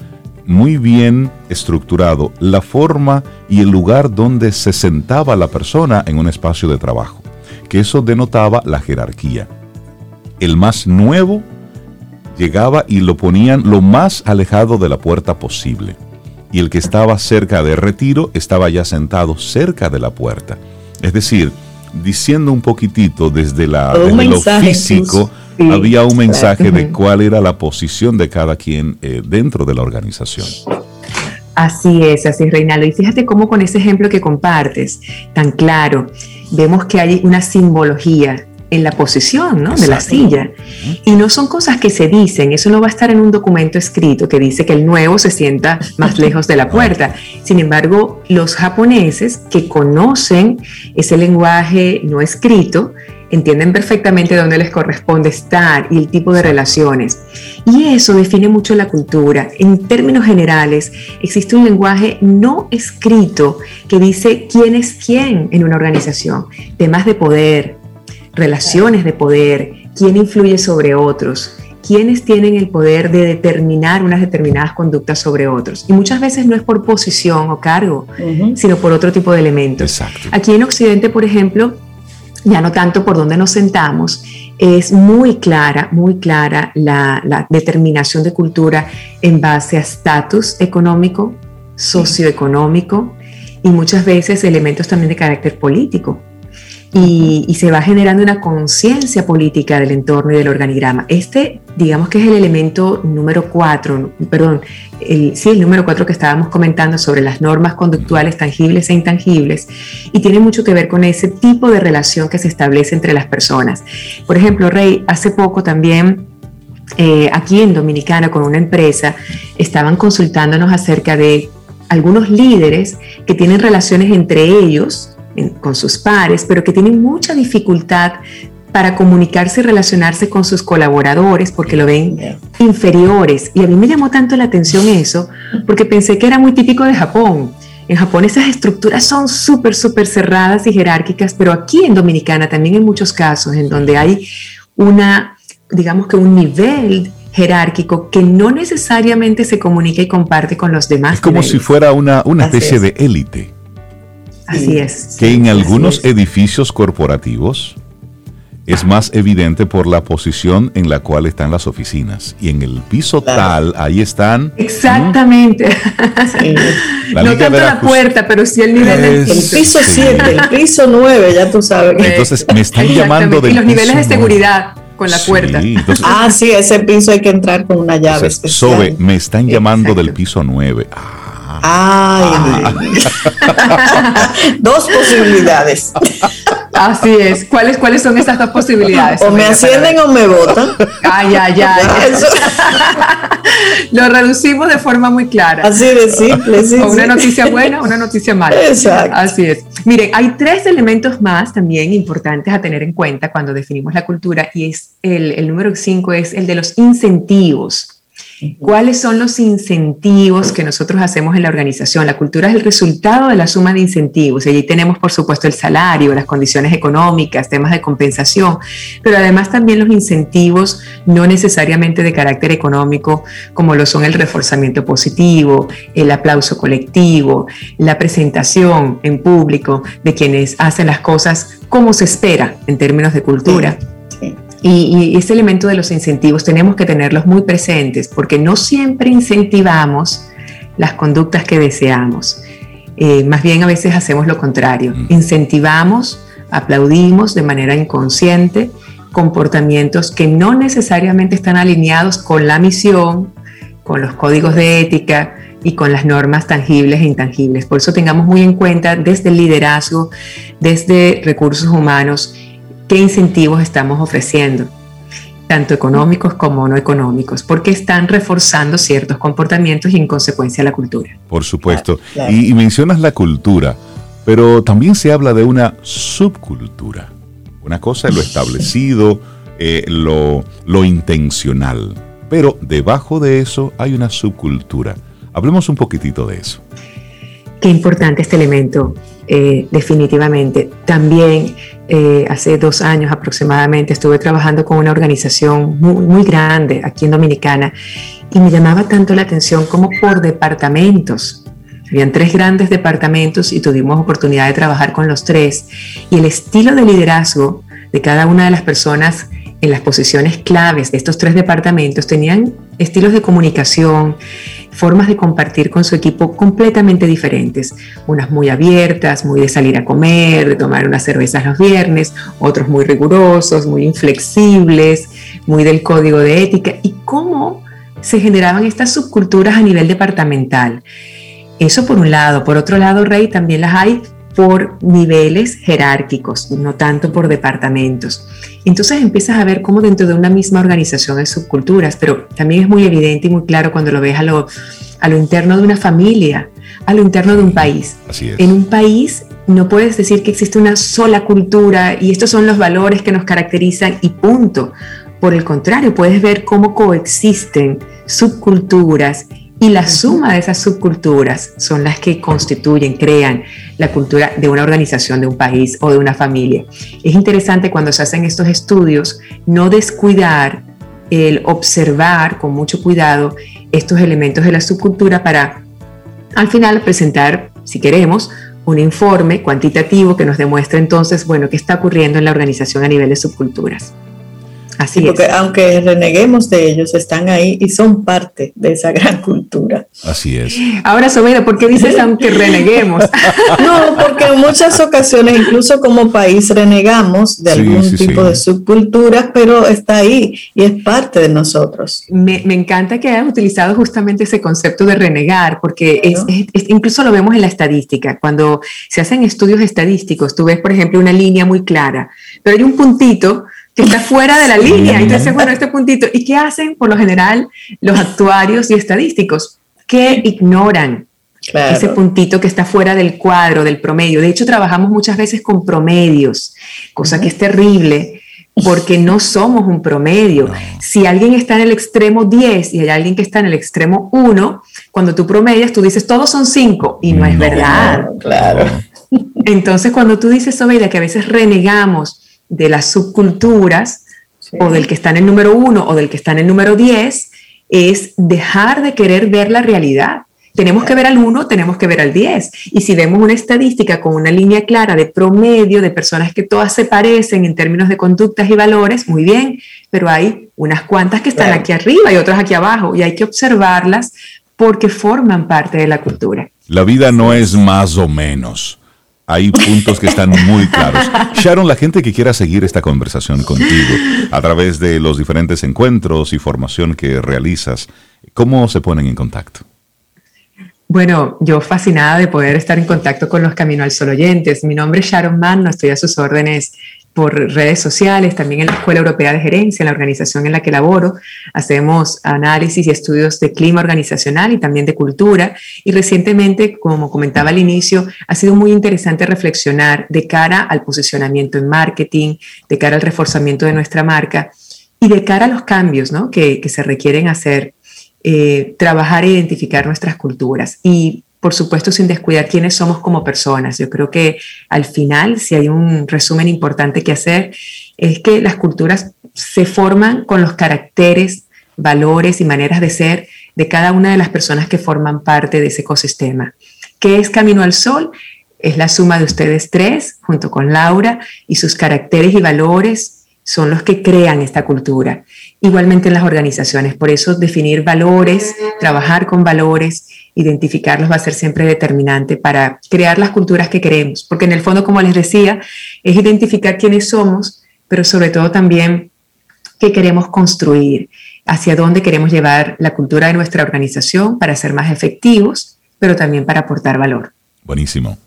muy bien estructurado la forma y el lugar donde se sentaba la persona en un espacio de trabajo, que eso denotaba la jerarquía. El más nuevo llegaba y lo ponían lo más alejado de la puerta posible. Y el que estaba cerca de retiro estaba ya sentado cerca de la puerta. Es decir, diciendo un poquitito desde, la, lo físico, había un mensaje de cuál era la posición de cada quien eh, dentro de la organización. Así es, así es, Reinaldo. Y fíjate cómo con ese ejemplo que compartes, tan claro, vemos que hay una simbología en la posición ¿no? de la silla. Y no son cosas que se dicen, eso no va a estar en un documento escrito que dice que el nuevo se sienta más lejos de la puerta. Sin embargo, los japoneses que conocen ese lenguaje no escrito, entienden perfectamente dónde les corresponde estar y el tipo de relaciones. Y eso define mucho la cultura. En términos generales, existe un lenguaje no escrito que dice quién es quién en una organización, temas de poder, relaciones de poder, quién influye sobre otros, quiénes tienen el poder de determinar unas determinadas conductas sobre otros. Y muchas veces no es por posición o cargo, sino por otro tipo de elementos. Aquí en Occidente, por ejemplo, ya no tanto por dónde nos sentamos, es muy clara, muy clara la, la determinación de cultura en base a estatus económico, socioeconómico y muchas veces elementos también de carácter político y, se va generando una conciencia política del entorno y del organigrama. Este, digamos que es el elemento número cuatro, perdón, el, sí, el número cuatro que estábamos comentando sobre las normas conductuales tangibles e intangibles y tiene mucho que ver con ese tipo de relación que se establece entre las personas. Por ejemplo, Rey, hace poco también eh, aquí en Dominicana con una empresa estaban consultándonos acerca de algunos líderes que tienen relaciones entre ellos con sus pares, pero que tienen mucha dificultad para comunicarse y relacionarse con sus colaboradores porque lo ven inferiores. Y a mí me llamó tanto la atención eso porque pensé que era muy típico de Japón. En Japón esas estructuras son súper, súper cerradas y jerárquicas, pero aquí en Dominicana también hay muchos casos en donde hay una, digamos que un nivel jerárquico que no necesariamente se comunica y comparte con los demás. Es como si fuera una, una especie de élite. Así es. Que en algunos edificios corporativos es más evidente por la posición en la cual están las oficinas. Y en el piso tal, ahí están. Exactamente. no tanto la puerta, pero sí el nivel del piso. El piso 7, el piso 9, ya tú sabes. Entonces me están llamando del Y los niveles de seguridad con la puerta. ah, sí, ese piso hay que entrar con una llave. Entonces, Sobe, me están llamando del piso 9. Ah, Ay, dos posibilidades. Así es. ¿Cuáles, ¿Cuáles son esas dos posibilidades? O me ascienden o me votan. Ay, ay, ay. Lo reducimos de forma muy clara. Así de simple, sí, Una noticia buena, una noticia mala. Exacto. Así es. Miren, hay tres elementos más también importantes a tener en cuenta cuando definimos la cultura y es el, el número cinco es el de los incentivos. ¿Cuáles son los incentivos que nosotros hacemos en la organización? La cultura es el resultado de la suma de incentivos. Allí tenemos, por supuesto, el salario, las condiciones económicas, temas de compensación, pero además también los incentivos no necesariamente de carácter económico, como lo son el reforzamiento positivo, el aplauso colectivo, la presentación en público de quienes hacen las cosas como se espera en términos de cultura. Y, ese elemento de los incentivos tenemos que tenerlos muy presentes porque no siempre incentivamos las conductas que deseamos. Eh, más bien a veces hacemos lo contrario. Mm. Incentivamos, aplaudimos de manera inconsciente comportamientos que no necesariamente están alineados con la misión, con los códigos de ética y con las normas tangibles e intangibles. Por eso tengamos muy en cuenta desde el liderazgo, desde recursos humanos, qué incentivos estamos ofreciendo, tanto económicos como no económicos, porque están reforzando ciertos comportamientos y en consecuencia la cultura. Por supuesto. Y, mencionas la cultura, pero también se habla de una subcultura. Una cosa es lo establecido, eh, lo, lo intencional, pero debajo de eso hay una subcultura. Hablemos un poquitito de eso. Qué importante este elemento, eh, definitivamente. También eh, hace dos años aproximadamente estuve trabajando con una organización muy, muy grande aquí en Dominicana y me llamaba tanto la atención como por departamentos. Habían tres grandes departamentos y tuvimos oportunidad de trabajar con los tres. Y el estilo de liderazgo de cada una de las personas en las posiciones claves de estos tres departamentos tenían estilos de comunicación, formas de compartir con su equipo completamente diferentes. Unas muy abiertas, muy de salir a comer, de tomar unas cervezas los viernes, otros muy rigurosos, muy inflexibles, muy del código de ética. Y cómo se generaban estas subculturas a nivel departamental. Eso por un lado. Por otro lado, Rey, también las hay por niveles jerárquicos, no tanto por departamentos. Entonces empiezas a ver cómo dentro de una misma organización hay subculturas, pero también es muy evidente y muy claro cuando lo ves a lo, a lo interno de una familia, a lo interno de un país. En un país no puedes decir que existe una sola cultura y estos son los valores que nos caracterizan y punto. Por el contrario, puedes ver cómo coexisten subculturas y la suma de esas subculturas son las que constituyen, crean la cultura de una organización, de un país o de una familia. Es interesante cuando se hacen estos estudios no descuidar el observar con mucho cuidado estos elementos de la subcultura para al final presentar, si queremos, un informe cuantitativo que nos demuestre entonces, bueno, qué está ocurriendo en la organización a nivel de subculturas. Así porque aunque reneguemos de ellos, están ahí y son parte de esa gran cultura. Así es. Ahora, Sobeida, ¿por qué dices aunque reneguemos? no, porque en muchas ocasiones, incluso como país, renegamos de algún tipo de subcultura, pero está ahí y es parte de nosotros. Me, encanta que hayas utilizado justamente ese concepto de renegar, porque incluso lo vemos en la estadística. Cuando se hacen estudios estadísticos, tú ves, por ejemplo, una línea muy clara, pero hay un puntito que está fuera de la línea. Entonces, bueno, este puntito. ¿Y qué hacen por lo general los actuarios y estadísticos? Que ignoran ese puntito que está fuera del cuadro, del promedio. De hecho, trabajamos muchas veces con promedios, cosa que es terrible porque no somos un promedio. Si alguien está en el extremo 10 y hay alguien que está en el extremo 1, cuando tú promedias, tú dices, todos son 5 y no, es verdad. Claro. Entonces, cuando tú dices, Sobeida, que a veces renegamos de las subculturas o del que está en el número uno o del que está en el número diez es dejar de querer ver la realidad. Tenemos que ver al uno, tenemos que ver al diez. Y si vemos una estadística con una línea clara de promedio de personas que todas se parecen en términos de conductas y valores, muy bien, pero hay unas cuantas que están aquí arriba y otras aquí abajo y hay que observarlas porque forman parte de la cultura. La vida no es más o menos hay puntos que están muy claros. Sharon, la gente que quiera seguir esta conversación contigo a través de los diferentes encuentros y formación que realizas, ¿cómo se ponen en contacto? Bueno, yo fascinada de poder estar en contacto con los Camino al Sol oyentes. Mi nombre es Sharon Mann, no estoy a sus órdenes por redes sociales, también en la Escuela Europea de Gerencia, en la organización en la que laboro. Hacemos análisis y estudios de clima organizacional y también de cultura. Y recientemente, como comentaba al inicio, ha sido muy interesante reflexionar de cara al posicionamiento en marketing, de cara al reforzamiento de nuestra marca y de cara a los cambios ¿no? que, que se requieren hacer eh, trabajar e identificar nuestras culturas. Y por supuesto sin descuidar quiénes somos como personas. Yo creo que al final, si hay un resumen importante que hacer, es que las culturas se forman con los caracteres, valores y maneras de ser de cada una de las personas que forman parte de ese ecosistema. ¿Qué es Camino al Sol? Es la suma de ustedes tres, junto con Laura, y sus caracteres y valores son los que crean esta cultura. Igualmente en las organizaciones, por eso definir valores, trabajar con valores identificarlos va a ser siempre determinante para crear las culturas que queremos, porque en el fondo, como les decía, es identificar quiénes somos, pero sobre todo también qué queremos construir, hacia dónde queremos llevar la cultura de nuestra organización para ser más efectivos, pero también para aportar valor. Buenísimo.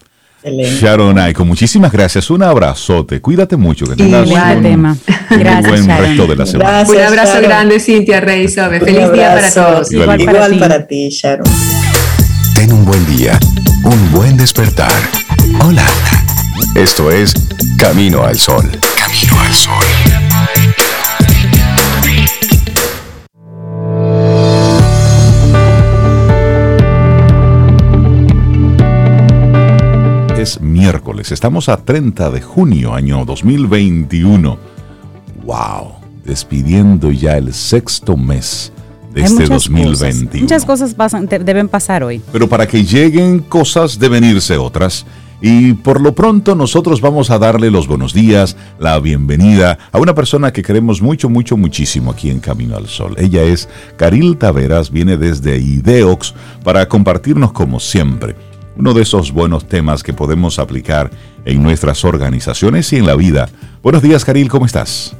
Sharon Aiko, muchísimas gracias. Un abrazote. Cuídate mucho. Que tengas un, tema. Gracias, buen resto de la semana. un abrazo grande, Cintia Rey Feliz día para todos. Igual, para, ti, Sharon. Ten un buen día, un buen despertar. Hola. Esto es Camino al Sol. Camino al Sol. miércoles. Estamos a 30 de junio, año 2021. ¡Wow! Despidiendo ya el sexto mes de este 2021. muchas cosas pasan, deben pasar hoy. Pero para que lleguen cosas deben irse otras. Y por lo pronto nosotros vamos a darle los buenos días, la bienvenida a una persona que queremos mucho, mucho, muchísimo aquí en Camino al Sol. Ella es Caril Taveras, viene desde Ideox para compartirnos como siempre uno de esos buenos temas que podemos aplicar en nuestras organizaciones y en la vida. Buenos días, Caril, ¿cómo estás?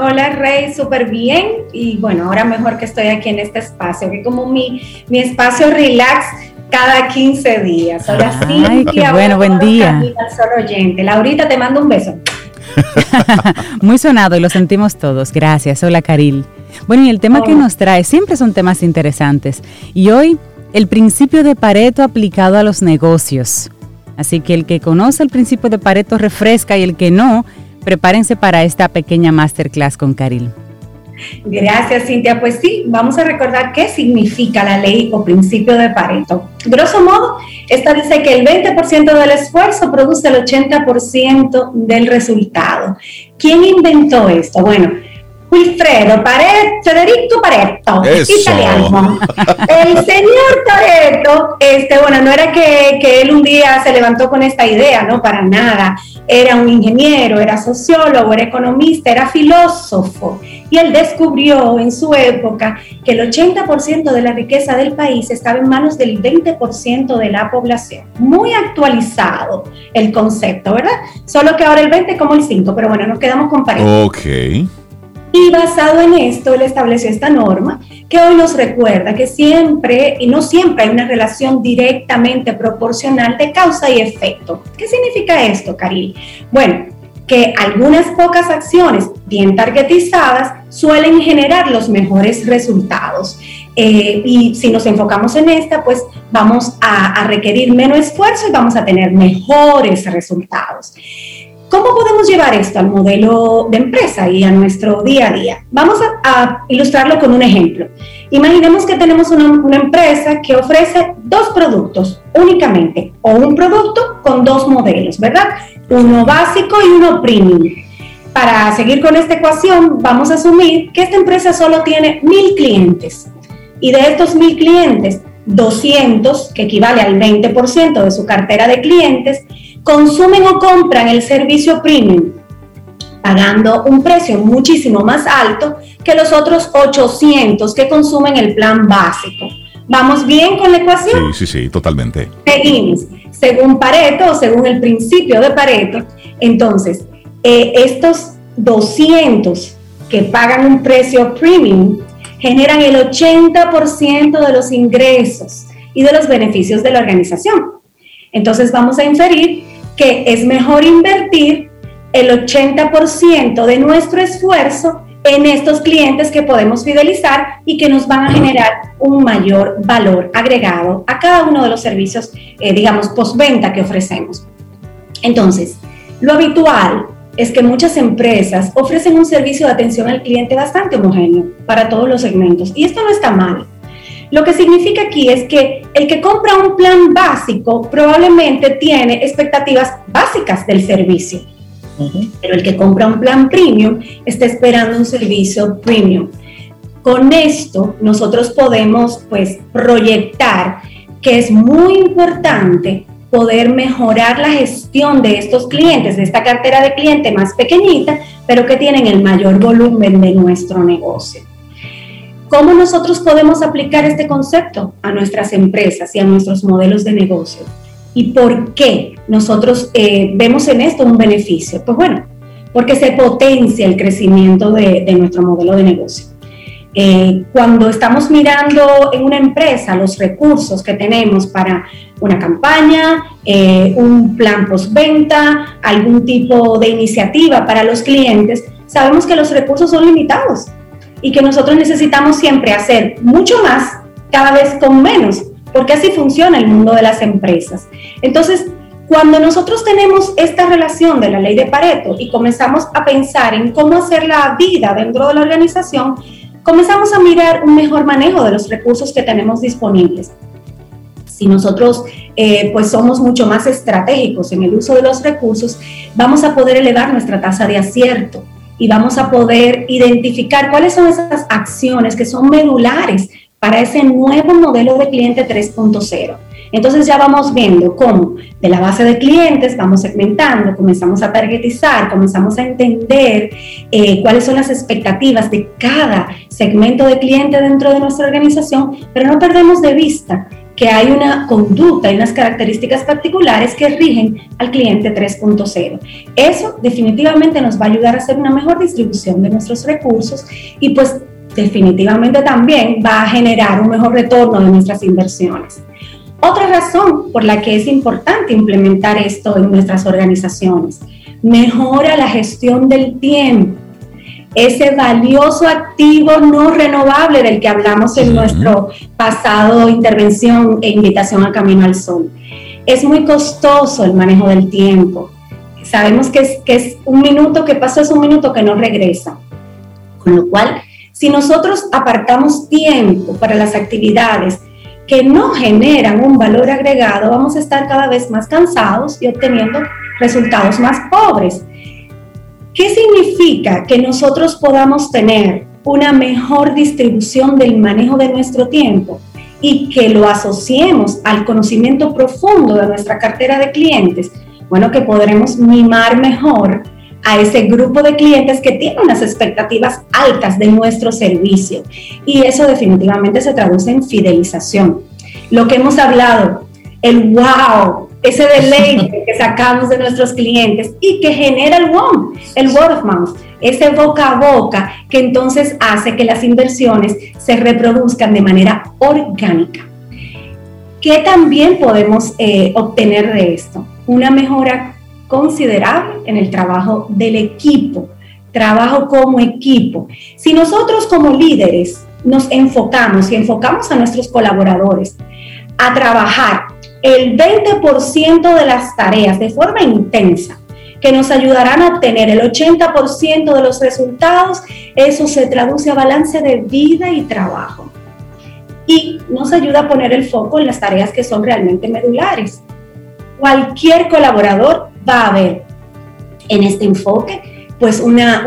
Hola Rey, súper bien y bueno, ahora mejor que estoy aquí en este espacio, que como mi, mi espacio relax cada 15 días. Sí, Ay, qué bueno, buen día. Solo oyente. Laurita, te mando un beso. Muy sonado y lo sentimos todos. Gracias. Hola, Caril. Bueno, y el tema que nos trae siempre son temas interesantes. Y hoy, el principio de Pareto aplicado a los negocios. Así que el que conoce el principio de Pareto refresca y el que no, prepárense para esta pequeña masterclass con Caril. Gracias, Cintia. Pues sí, vamos a recordar qué significa la ley o principio de Pareto. Grosso modo, esta dice que el 20% del esfuerzo produce el 80% del resultado. ¿Quién inventó esto? Bueno, Wilfredo Pareto, Federico Pareto, italiano. El señor Pareto, este, bueno, no era que, que, él un día se levantó con esta idea, no, para nada. Era un ingeniero, era sociólogo, era economista, era filósofo. Y él descubrió en su época que el 80% de la riqueza del país estaba en manos del 20% de la población. Muy actualizado el concepto, ¿verdad? Solo que ahora el 20 como el 5, pero bueno, nos quedamos con Pareto. Ok. Y basado en esto, él estableció esta norma que hoy nos recuerda que siempre, y no siempre hay una relación directamente proporcional de causa y efecto. ¿Qué significa esto, Caril? Bueno, que algunas pocas acciones bien targetizadas suelen generar los mejores resultados. Eh, y si nos enfocamos en esta, pues vamos a, a requerir menos esfuerzo y vamos a tener mejores resultados. ¿Cómo podemos llevar esto al modelo de empresa y a nuestro día a día? Vamos a, ilustrarlo con un ejemplo. Imaginemos que tenemos una, una, empresa que ofrece dos productos únicamente, o un producto con dos modelos, ¿verdad? Uno básico y uno premium. Para seguir con esta ecuación, vamos a asumir que esta empresa solo tiene mil clientes. Y de estos mil clientes, 200, que equivale al 20% de su cartera de clientes, consumen o compran el servicio premium pagando un precio muchísimo más alto que los otros 800 que consumen el plan básico. ¿Vamos bien con la ecuación? Sí, sí, sí, totalmente. Seguimos. Según Pareto, o según el principio de Pareto, entonces, eh, estos 200 que pagan un precio premium generan el 80% de los ingresos y de los beneficios de la organización. Entonces vamos a inferir que es mejor invertir el 80% de nuestro esfuerzo en estos clientes que podemos fidelizar y que nos van a generar un mayor valor agregado a cada uno de los servicios, eh, digamos, postventa que ofrecemos. Entonces, lo habitual es que muchas empresas ofrecen un servicio de atención al cliente bastante homogéneo para todos los segmentos y esto no está mal. Lo que significa aquí es que el que compra un plan básico probablemente tiene expectativas básicas del servicio, pero el que compra un plan premium está esperando un servicio premium. Con esto nosotros podemos pues proyectar que es muy importante poder mejorar la gestión de estos clientes, de esta cartera de cliente más pequeñita, pero que tienen el mayor volumen de nuestro negocio. ¿Cómo nosotros podemos aplicar este concepto a nuestras empresas y a nuestros modelos de negocio? ¿Y por qué nosotros eh, vemos en esto un beneficio? Pues bueno, porque se potencia el crecimiento de, nuestro modelo de negocio. Eh, cuando estamos mirando en una empresa los recursos que tenemos para una campaña, eh, un plan postventa, algún tipo de iniciativa para los clientes, sabemos que los recursos son limitados y que nosotros necesitamos siempre hacer mucho más cada vez con menos, porque así funciona el mundo de las empresas. Entonces, cuando nosotros tenemos esta relación de la ley de Pareto y comenzamos a pensar en cómo hacer la vida dentro de la organización, comenzamos a mirar un mejor manejo de los recursos que tenemos disponibles. si nosotros eh, pues somos mucho más estratégicos en el uso de los recursos, vamos a poder elevar nuestra tasa de acierto y vamos a poder identificar cuáles son esas acciones que son medulares para ese nuevo modelo de cliente 3.0. Entonces ya vamos viendo cómo de la base de clientes vamos segmentando, comenzamos a targetizar, comenzamos a entender eh, cuáles son las expectativas de cada segmento de cliente dentro de nuestra organización, pero no perdemos de vista que hay una conducta y unas características particulares que rigen al cliente 3.0. Eso definitivamente nos va a ayudar a hacer una mejor distribución de nuestros recursos y pues definitivamente también va a generar un mejor retorno de nuestras inversiones. Otra razón por la que es importante implementar esto en nuestras organizaciones, mejora la gestión del tiempo, ese valioso activo no renovable del que hablamos en nuestro pasado intervención e invitación a Camino al Sol. Es muy costoso el manejo del tiempo. Sabemos que es, que es un minuto que pasó, es un minuto que no regresa. Con lo cual, si nosotros apartamos tiempo para las actividades que no generan un valor agregado, vamos a estar cada vez más cansados y obteniendo resultados más pobres. ¿Qué significa que nosotros podamos tener una mejor distribución del manejo de nuestro tiempo y que lo asociemos al conocimiento profundo de nuestra cartera de clientes? Bueno, que podremos mimar mejor a ese grupo de clientes que tienen unas expectativas altas de nuestro servicio. Y eso definitivamente se traduce en fidelización. Lo que hemos hablado, el wow, ese deleite que sacamos de nuestros clientes y que genera el WOM, el word of mouth, ese boca a boca que entonces hace que las inversiones se reproduzcan de manera orgánica. ¿Qué también podemos eh, obtener de esto? Una mejora considerable en el trabajo del equipo, trabajo como equipo. Si nosotros como líderes nos enfocamos y enfocamos a nuestros colaboradores a trabajar el 20% de las tareas de forma intensa, que nos ayudarán a obtener el 80% de los resultados, eso se traduce a balance de vida y trabajo. Y nos ayuda a poner el foco en las tareas que son realmente medulares. Cualquier colaborador va a ver en este enfoque pues una,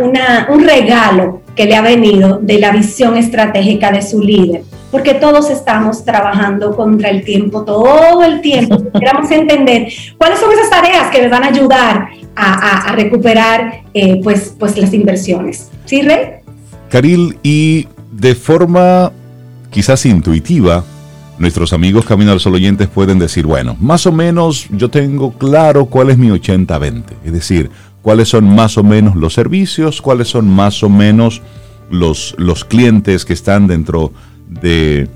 un regalo que le ha venido de la visión estratégica de su líder, porque todos estamos trabajando contra el tiempo todo el tiempo. Queremos entender cuáles son esas tareas que le van a ayudar a, recuperar eh, pues, pues las inversiones. ¿Sí, Rey? Caril, y de forma quizás intuitiva, nuestros amigos Camino al Sol oyentes pueden decir, bueno, más o menos yo tengo claro cuál es mi 80-20, es decir, cuáles son más o menos los servicios, cuáles son más o menos los, los clientes que están dentro de, de,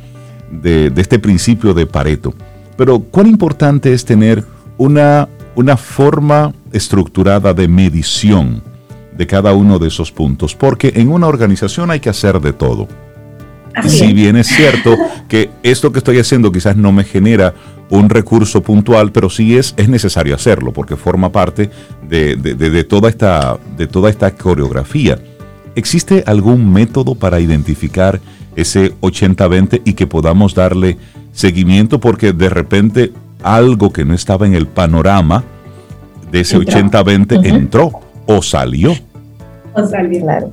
este principio de Pareto. Pero cuán importante es tener una, una forma estructurada de medición de cada uno de esos puntos, porque en una organización hay que hacer de todo si bien es cierto que esto que estoy haciendo quizás no me genera un recurso puntual, pero sí es, es necesario hacerlo porque forma parte de, toda esta, de toda esta coreografía. ¿Existe algún método para identificar ese 80-20 y que podamos darle seguimiento? Porque de repente algo que no estaba en el panorama de ese 80-20 entró o salió. O salió, claro.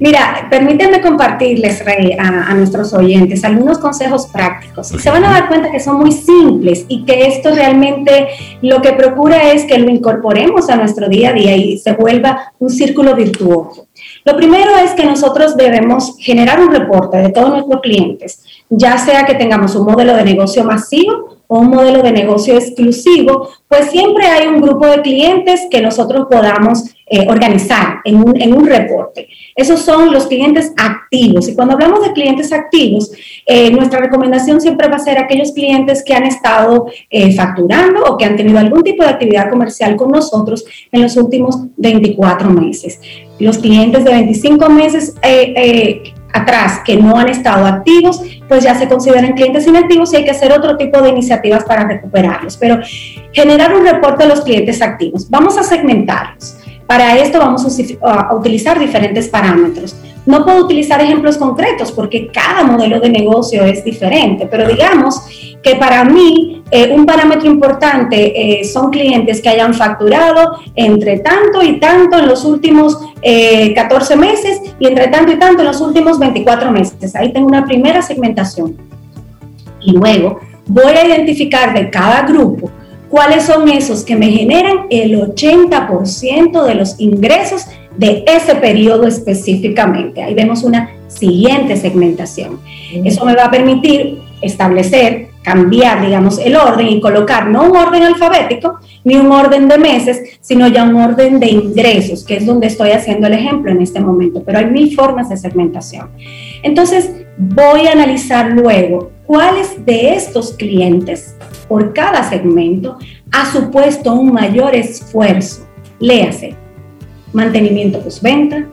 Mira, permítanme compartirles, Rey, a, nuestros oyentes algunos consejos prácticos. Se van a dar cuenta que son muy simples y que esto realmente lo que procura es que lo incorporemos a nuestro día a día y se vuelva un círculo virtuoso. Lo primero es que nosotros debemos generar un reporte de todos nuestros clientes, ya sea que tengamos un modelo de negocio masivo o un modelo de negocio exclusivo, pues siempre hay un grupo de clientes que nosotros podamos eh, organizar en un, reporte. Esos son los clientes activos. Y cuando hablamos de clientes activos, eh, nuestra recomendación siempre va a ser aquellos clientes que han estado eh, facturando o que han tenido algún tipo de actividad comercial con nosotros en los últimos 24 meses. Los clientes de 25 meses atrás que no han estado activos, pues ya se consideran clientes inactivos y hay que hacer otro tipo de iniciativas para recuperarlos. Pero generar un reporte de los clientes activos. Vamos a segmentarlos. Para esto vamos a utilizar diferentes parámetros. No puedo utilizar ejemplos concretos porque cada modelo de negocio es diferente, pero digamos que para mí eh, un parámetro importante eh, son clientes que hayan facturado entre tanto y tanto en los últimos 14 meses y entre tanto y tanto en los últimos 24 meses. Ahí tengo una primera segmentación. Y luego voy a identificar de cada grupo cuáles son esos que me generan el 80% de los ingresos de ese periodo específicamente. Ahí vemos una siguiente segmentación. Eso me va a permitir establecer, cambiar, digamos, el orden y colocar no un orden alfabético ni un orden de meses, sino ya un orden de ingresos, que es donde estoy haciendo el ejemplo en este momento. Pero hay mil formas de segmentación. Entonces, voy a analizar luego cuáles de estos clientes por cada segmento ha supuesto un mayor esfuerzo. Léase, mantenimiento postventa,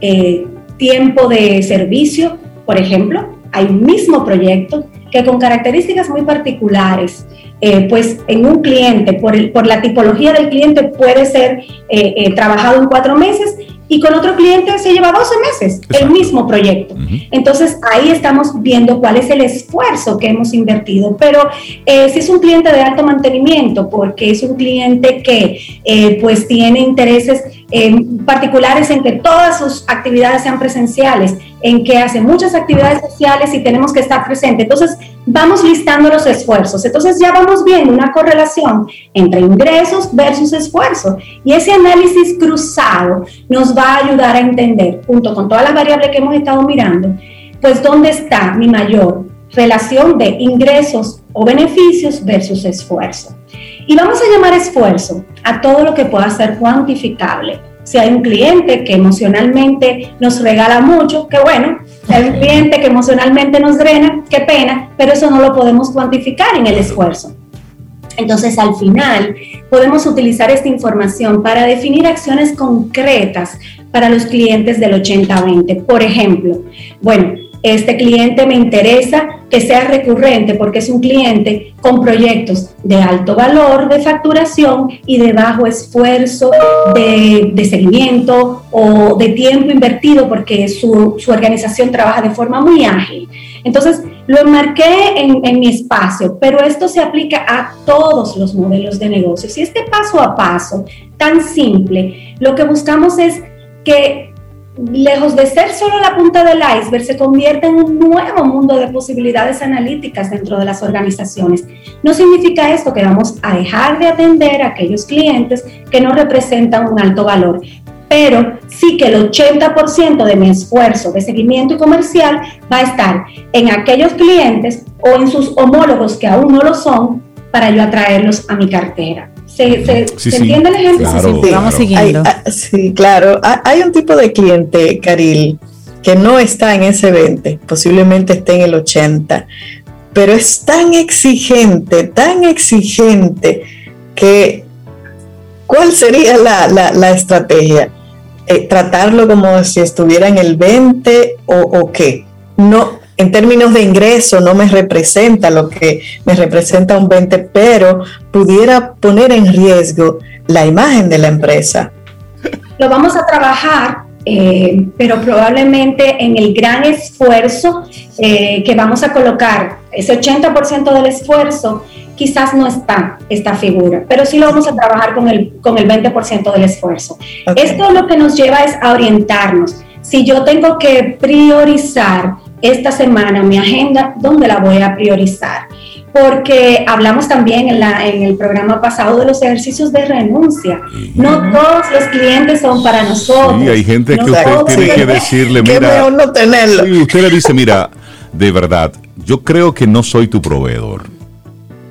eh, tiempo de servicio, por ejemplo, hay un mismo proyecto que con características muy particulares, eh, pues en un cliente, por, el, por la tipología del cliente, puede ser eh, eh, trabajado en cuatro meses y con otro cliente se lleva 12 meses el mismo proyecto. Entonces ahí estamos viendo cuál es el esfuerzo que hemos invertido. Pero eh, si es un cliente de alto mantenimiento, porque es un cliente que eh, pues tiene intereses eh, particulares en que todas sus actividades sean presenciales, en que hace muchas actividades sociales y tenemos que estar presentes. Entonces, vamos listando los esfuerzos. Entonces, ya vamos viendo una correlación entre ingresos versus esfuerzo. Y ese análisis cruzado nos va a ayudar a entender, junto con todas las variables que hemos estado mirando, pues dónde está mi mayor relación de ingresos o beneficios versus esfuerzo. Y vamos a llamar esfuerzo a todo lo que pueda ser cuantificable si hay un cliente que emocionalmente nos regala mucho, qué bueno. Si hay un cliente que emocionalmente nos drena, qué pena, pero eso no lo podemos cuantificar en el esfuerzo. Entonces, al final, podemos utilizar esta información para definir acciones concretas para los clientes del 80-20. Por ejemplo, bueno, este cliente me interesa que sea recurrente porque es un cliente con proyectos de alto valor de facturación y de bajo esfuerzo de, seguimiento o de tiempo invertido porque su, organización trabaja de forma muy ágil. Entonces, lo enmarqué en, en, mi espacio, pero esto se aplica a todos los modelos de negocios. Y este paso a paso, tan simple, lo que buscamos es que lejos de ser solo la punta del iceberg, se convierte en un nuevo mundo de posibilidades analíticas dentro de las organizaciones. No significa esto que vamos a dejar de atender a aquellos clientes que no representan un alto valor, pero sí que el 80% de mi esfuerzo de seguimiento y comercial va a estar en aquellos clientes o en sus homólogos que aún no lo son para yo atraerlos a mi cartera. ¿Se, entiende el ejemplo? sí, vamos siguiendo. Ah, sí, claro. Ah, hay un tipo de cliente, Caril, que no está en ese 20, posiblemente esté en el 80, pero es tan exigente, tan exigente que ¿cuál sería la, estrategia? Eh, ¿Tratarlo como si estuviera en el 20 o, o qué? No, en términos de ingreso no me representa lo que me representa un 20, pero pudiera poner en riesgo la imagen de la empresa. Lo vamos a trabajar, eh, pero probablemente en el gran esfuerzo eh, que vamos a colocar, ese 80% del esfuerzo, quizás no está esta figura, pero sí lo vamos a trabajar con el, con el 20% del esfuerzo. Esto lo que nos lleva es a orientarnos. Si yo tengo que priorizar esta semana mi agenda, ¿dónde la voy a priorizar? Porque hablamos también en, la, en el programa pasado de los ejercicios de renuncia. No todos los clientes son para nosotros. Sí, hay gente que usted tiene que decirle, mira, no tenerlo. usted le dice, mira, de verdad, yo creo que no soy tu proveedor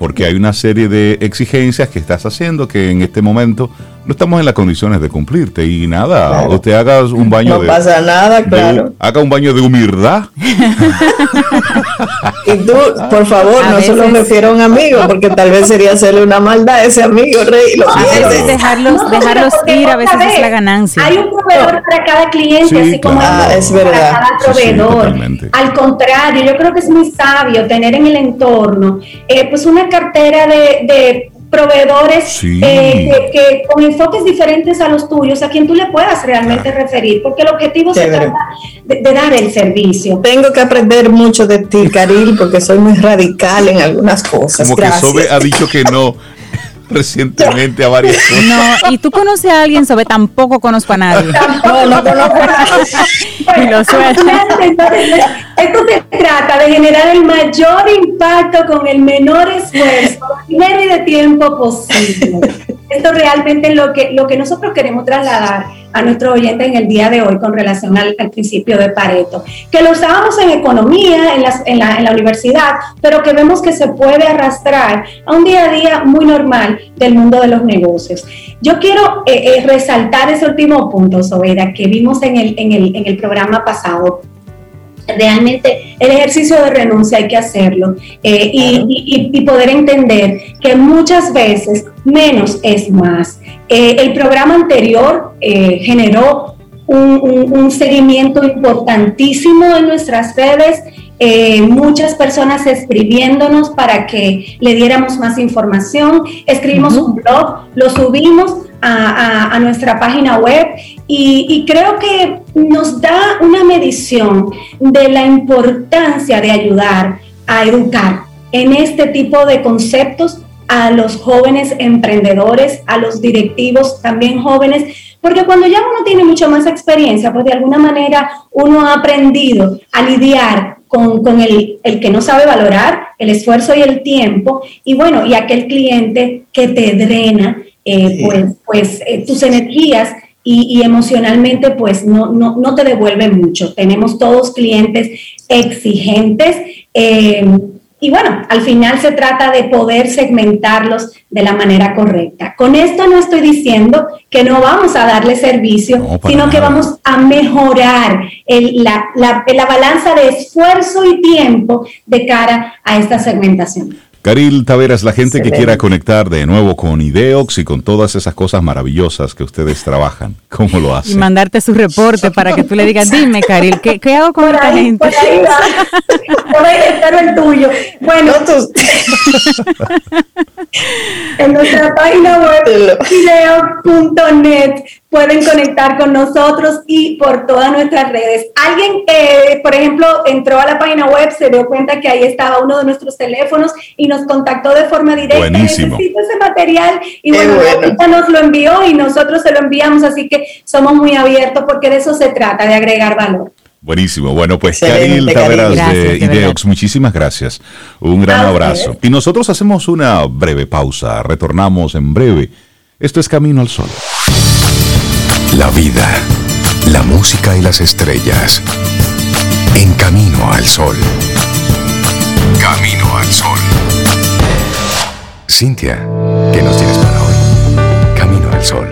porque hay una serie de exigencias que estás haciendo que en este momento no estamos en las condiciones de cumplirte y nada, usted haga un baño de... No pasa nada, claro. haga un baño de humildad. y tú, por favor, no se lo refiero a un amigo, porque tal vez sería hacerle una maldad a ese amigo, Rey. a veces dejarlos, dejarlos ir, a veces es la ganancia. Hay un proveedor para cada cliente, así como es verdad. para cada proveedor. Al contrario, yo creo que es muy sabio tener en el entorno eh, pues una cartera de proveedores eh, que, con enfoques diferentes a los tuyos, a quien tú le puedas realmente referir, porque el objetivo se trata de, dar el servicio. Tengo que aprender mucho de ti, Caril, porque soy muy radical en algunas cosas. Como que Sobe ha dicho que no recientemente a varias cosas. No, y tú conoces a alguien sobre tampoco conozco a nadie. No, no conozco a nadie. y lo esto se trata de generar el mayor impacto con el menor esfuerzo, dinero y de tiempo posible. Esto realmente es lo que, lo que nosotros queremos trasladar a nuestro oyente en el día de hoy con relación al, principio de Pareto, que lo usábamos en economía, en, en, la, en, la, universidad, pero que vemos que se puede arrastrar a un día a día muy normal del mundo de los negocios. Yo quiero eh, eh, resaltar ese último punto, Sobera, que vimos en el, en el, en el programa pasado, realmente el ejercicio de renuncia hay que hacerlo eh, y, poder entender que muchas veces menos es más. Eh, el programa anterior eh, generó un, seguimiento importantísimo en nuestras redes, muchas personas escribiéndonos para que le diéramos más información, escribimos un blog, lo subimos a, nuestra página web y, creo que nos da una medición de la importancia de ayudar a educar en este tipo de conceptos a los jóvenes emprendedores, a los directivos también jóvenes, porque cuando ya uno tiene mucha más experiencia, pues de alguna manera uno ha aprendido a lidiar con, con el, el, que no sabe valorar el esfuerzo y el tiempo, y bueno, y aquel cliente que te drena eh, pues, pues eh, tus energías y, emocionalmente pues no, no, no, te devuelven mucho. Tenemos todos clientes exigentes. Eh, y bueno, al final se trata de poder segmentarlos de la manera correcta. Con esto no estoy diciendo que no vamos a darle servicio, sino que vamos a mejorar la, la, la balanza de esfuerzo y tiempo de cara a esta segmentación. Caril Taveras, la gente que quiera conectar de nuevo con Ideox y con todas esas cosas maravillosas que ustedes trabajan, ¿cómo lo hacen? Y mandarte su reporte para que tú le digas, dime, Caril, ¿qué, hago con esta gente? Por ahí va. el tuyo. Bueno, en nuestra página web, ideox.net, pueden conectar con nosotros y por todas nuestras redes. Alguien, eh, por ejemplo, entró a la página web, se dio cuenta que ahí estaba uno de nuestros teléfonos y nos contactó de forma directa. Buenísimo. Necesito ese material y bueno, ahorita nos lo envió y nosotros se lo enviamos, así que somos muy abiertos porque de eso se trata, de agregar valor. Buenísimo. Bueno, pues Karil Taveras de Ideox, muchísimas gracias. Un gran abrazo. Y nosotros hacemos una breve pausa. Retornamos en breve. Esto es Camino al Sol. La vida, la música y las estrellas. En camino al sol. Camino al sol. Cintia, ¿qué nos tienes para hoy? Camino al sol.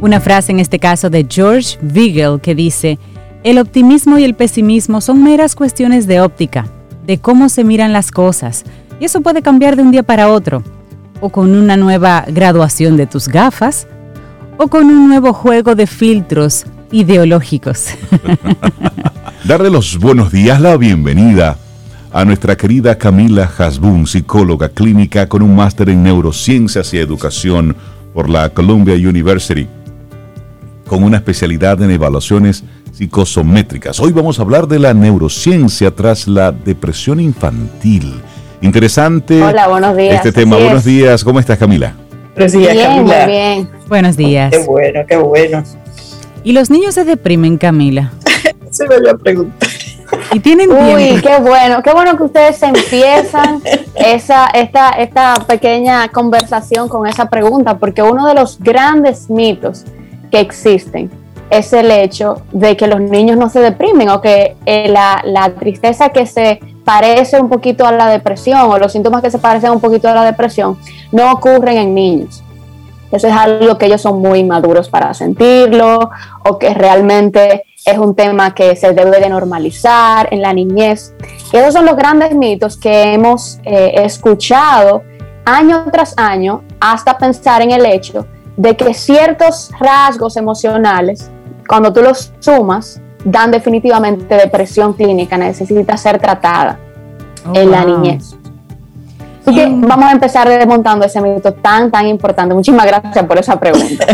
Una frase en este caso de George Vigel que dice, el optimismo y el pesimismo son meras cuestiones de óptica, de cómo se miran las cosas, y eso puede cambiar de un día para otro, o con una nueva graduación de tus gafas, o con un nuevo juego de filtros ideológicos. Darle los buenos días, la bienvenida a nuestra querida Camila Hasbun, psicóloga clínica con un máster en neurociencias y educación por la Columbia University, con una especialidad en evaluaciones psicosométricas. Hoy vamos a hablar de la neurociencia tras la depresión infantil. Interesante. Hola, buenos días. Este tema. Buenos días. ¿Cómo estás, Camila? Buenos días, bien, Muy bien. Buenos días. Qué bueno, qué bueno. ¿Y los niños se deprimen, Camila? se me a preguntar. Y tienen Uy, qué bueno, qué bueno que ustedes empiezan esa, esta, esta pequeña conversación con esa pregunta, porque uno de los grandes mitos que existen es el hecho de que los niños no se deprimen o que eh, la, la tristeza que se parece un poquito a la depresión o los síntomas que se parecen un poquito a la depresión no ocurren en niños. Eso es algo que ellos son muy maduros para sentirlo o que realmente es un tema que se debe de normalizar en la niñez. Y esos son los grandes mitos que hemos eh, escuchado año tras año hasta pensar en el hecho de que ciertos rasgos emocionales, cuando tú los sumas, dan definitivamente depresión clínica, necesita ser tratada oh, en la niñez. Así que vamos a empezar desmontando ese mito tan, tan importante. Muchísimas gracias por esa pregunta.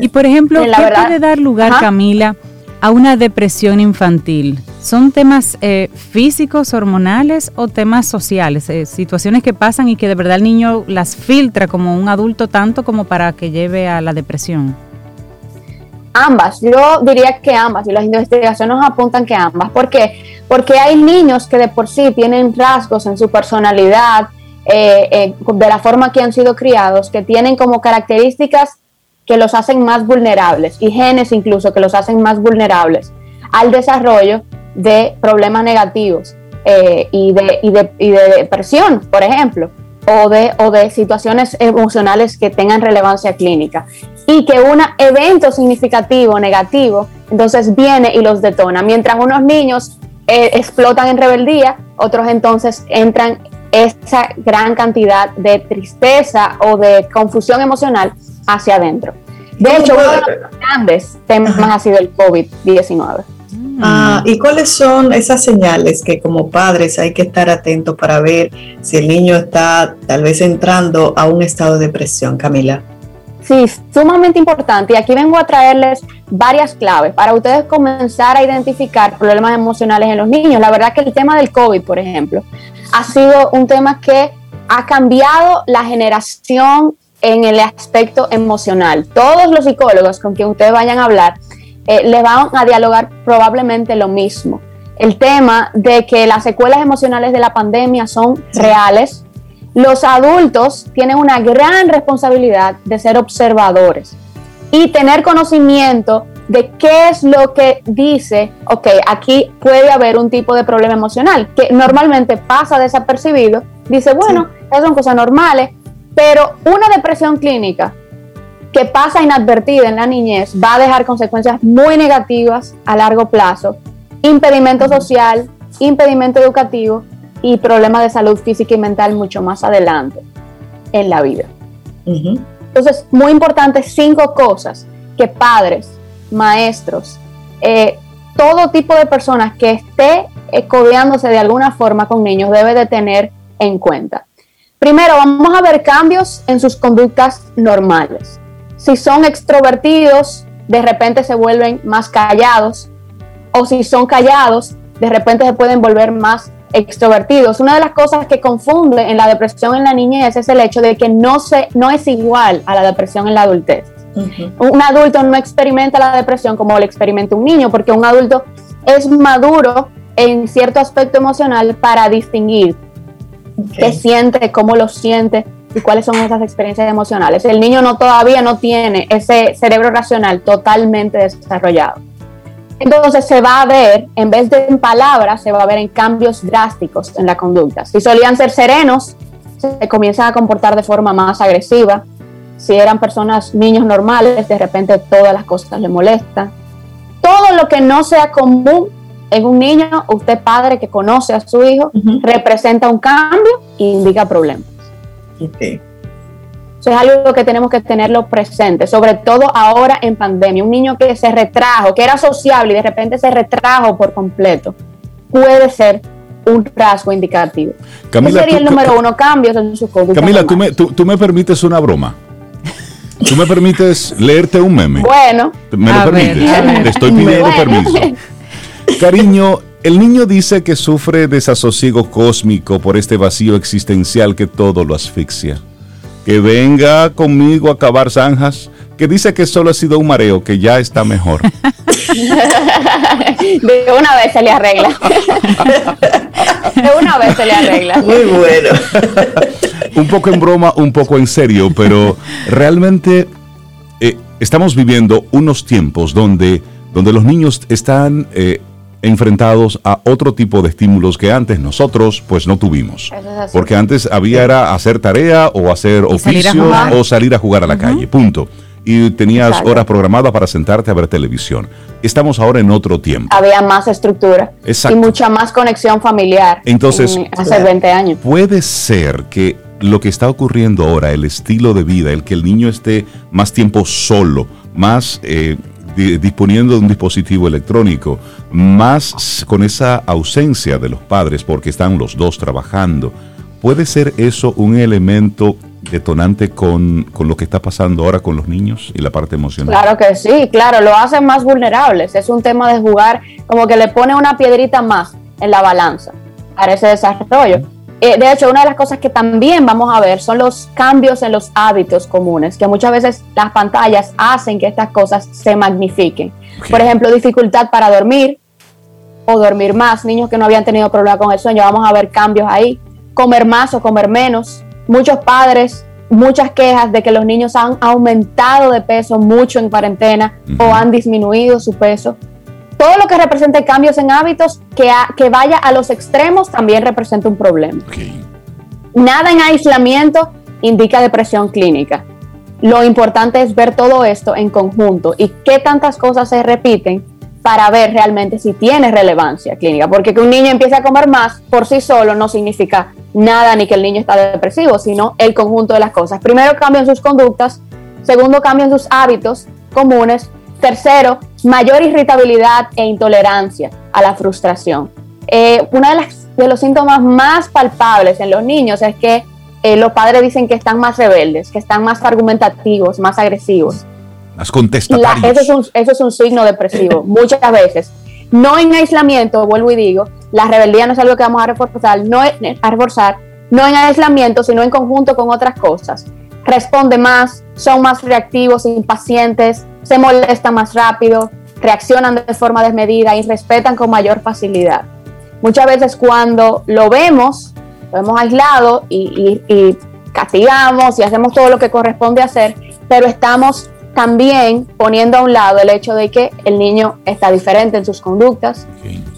y por ejemplo, ¿qué puede dar lugar, Camila, a una depresión infantil? ¿Son temas eh, físicos, hormonales o temas sociales? Eh, situaciones que pasan y que de verdad el niño las filtra como un adulto tanto como para que lleve a la depresión. Ambas, yo diría que ambas, y las investigaciones nos apuntan que ambas. ¿Por qué? Porque hay niños que de por sí tienen rasgos en su personalidad, eh, de la forma que han sido criados, que tienen como características que los hacen más vulnerables, y genes incluso que los hacen más vulnerables al desarrollo de problemas negativos eh, y, de, y, de, y, de, depresión, por ejemplo, o de, o de situaciones emocionales que tengan relevancia clínica. Y que un evento significativo negativo, entonces viene y los detona. Mientras unos niños eh, explotan en rebeldía, otros entonces entran esa gran cantidad de tristeza o de confusión emocional hacia adentro. De hecho, uno de los grandes temas ha sido el COVID-19. Ah, ¿Y cuáles son esas señales que como padres hay que estar atentos para ver si el niño está tal vez entrando a un estado de depresión, Camila? Sí, sumamente importante. Y aquí vengo a traerles varias claves para ustedes comenzar a identificar problemas emocionales en los niños. La verdad que el tema del COVID, por ejemplo, ha sido un tema que ha cambiado la generación en el aspecto emocional. Todos los psicólogos con quien ustedes vayan a hablar eh, le van a dialogar probablemente lo mismo. El tema de que las secuelas emocionales de la pandemia son reales. Los adultos tienen una gran responsabilidad de ser observadores y tener conocimiento de qué es lo que dice, ok, aquí puede haber un tipo de problema emocional que normalmente pasa desapercibido, dice, bueno, esas son cosas normales, pero una depresión clínica que pasa inadvertida en la niñez va a dejar consecuencias muy negativas a largo plazo, impedimento social, impedimento educativo y problemas de salud física y mental mucho más adelante en la vida. Entonces, muy importantes cinco cosas que padres, maestros, eh, todo tipo de personas que esté eh, codeándose de alguna forma con niños debe de tener en cuenta. Primero, vamos a ver cambios en sus conductas normales. Si son extrovertidos, de repente se vuelven más callados. O si son callados, de repente se pueden volver más extrovertidos. Una de las cosas que confunde en la depresión en la niñez es el hecho de que no, se, no es igual a la depresión en la adultez. Un adulto no experimenta la depresión como lo experimenta un niño, porque un adulto es maduro en cierto aspecto emocional para distinguir qué siente, cómo lo siente, y cuáles son esas experiencias emocionales. El niño no todavía no tiene ese cerebro racional totalmente desarrollado. Entonces se va a ver, en vez de en palabras, se va a ver en cambios drásticos en la conducta. Si solían ser serenos, se comienzan a comportar de forma más agresiva. Si eran personas, niños normales, de repente todas las cosas le molestan. Todo lo que no sea común en un niño, usted padre que conoce a su hijo, representa un cambio e indica problemas. Eso es algo que tenemos que tenerlo presente, sobre todo ahora en pandemia. Un niño que se retrajo, que era sociable y de repente se retrajo por completo, puede ser un rasgo indicativo. Camila, sería el número uno, cambios en su conducta. Camila, tú me, tú, me, permites una broma. ¿Tú me permites leerte un meme? Bueno. ¿Me lo permites? Te estoy pidiendo permiso. Cariño, el niño dice que sufre desasosiego cósmico por este vacío existencial que todo lo asfixia. Que venga conmigo a cavar zanjas, que dice que solo ha sido un mareo, que ya está mejor. De una vez se le arregla. De una vez se le arregla. Muy bueno. un poco en broma, un poco en serio, pero realmente eh, estamos viviendo unos tiempos donde, donde los niños están... Eh, enfrentados a otro tipo de estímulos que antes nosotros pues no tuvimos. Porque antes había era hacer tarea o hacer oficio o salir a jugar a la calle, punto. Y tenías horas programadas para sentarte a ver televisión. Estamos ahora en otro tiempo. Había más estructura y mucha más conexión familiar. Entonces, hace 20 años. Puede ser que lo que está ocurriendo ahora, el estilo de vida, el que el niño esté más tiempo solo, más eh, disponiendo de un dispositivo electrónico, más con esa ausencia de los padres porque están los dos trabajando, ¿puede ser eso un elemento detonante con, con, lo que está pasando ahora con los niños y la parte emocional? Claro que sí, claro, lo hacen más vulnerables. Es un tema de jugar como que le pone una piedrita más en la balanza para ese desarrollo. Eh, de hecho, una de las cosas que también vamos a ver son los cambios en los hábitos comunes, que muchas veces las pantallas hacen que estas cosas se magnifiquen. Por ejemplo, dificultad para dormir o dormir más, niños que no habían tenido problema con el sueño, vamos a ver cambios ahí, comer más o comer menos. Muchos padres, muchas quejas de que los niños han aumentado de peso mucho en cuarentena o han disminuido su peso todo lo que represente cambios en hábitos que, que vaya a los extremos también representa un problema. Nada en aislamiento indica depresión clínica. Lo importante es ver todo esto en conjunto y qué tantas cosas se repiten para ver realmente si tiene relevancia clínica. Porque que un niño empiece a comer más por sí solo no significa nada ni que el niño está depresivo, sino el conjunto de las cosas. Primero cambian sus conductas, segundo cambian sus hábitos comunes Tercero, mayor irritabilidad e intolerancia a la frustración. Eh, uno de, de, los síntomas más palpables en los niños es que eh, los padres dicen que están más rebeldes, que están más argumentativos, más agresivos. Más contestatarios. eso, es un, eso es un signo depresivo, muchas veces. No en aislamiento, vuelvo y digo, la rebeldía no es algo que vamos a reforzar, no, a reforzar, no en aislamiento, sino en conjunto con otras cosas. Responde más, son más reactivos, impacientes, se molestan más rápido, reaccionan de forma desmedida y respetan con mayor facilidad. Muchas veces cuando lo vemos, lo vemos aislado y, y, castigamos y hacemos todo lo que corresponde hacer, pero estamos también poniendo a un lado el hecho de que el niño está diferente en sus conductas,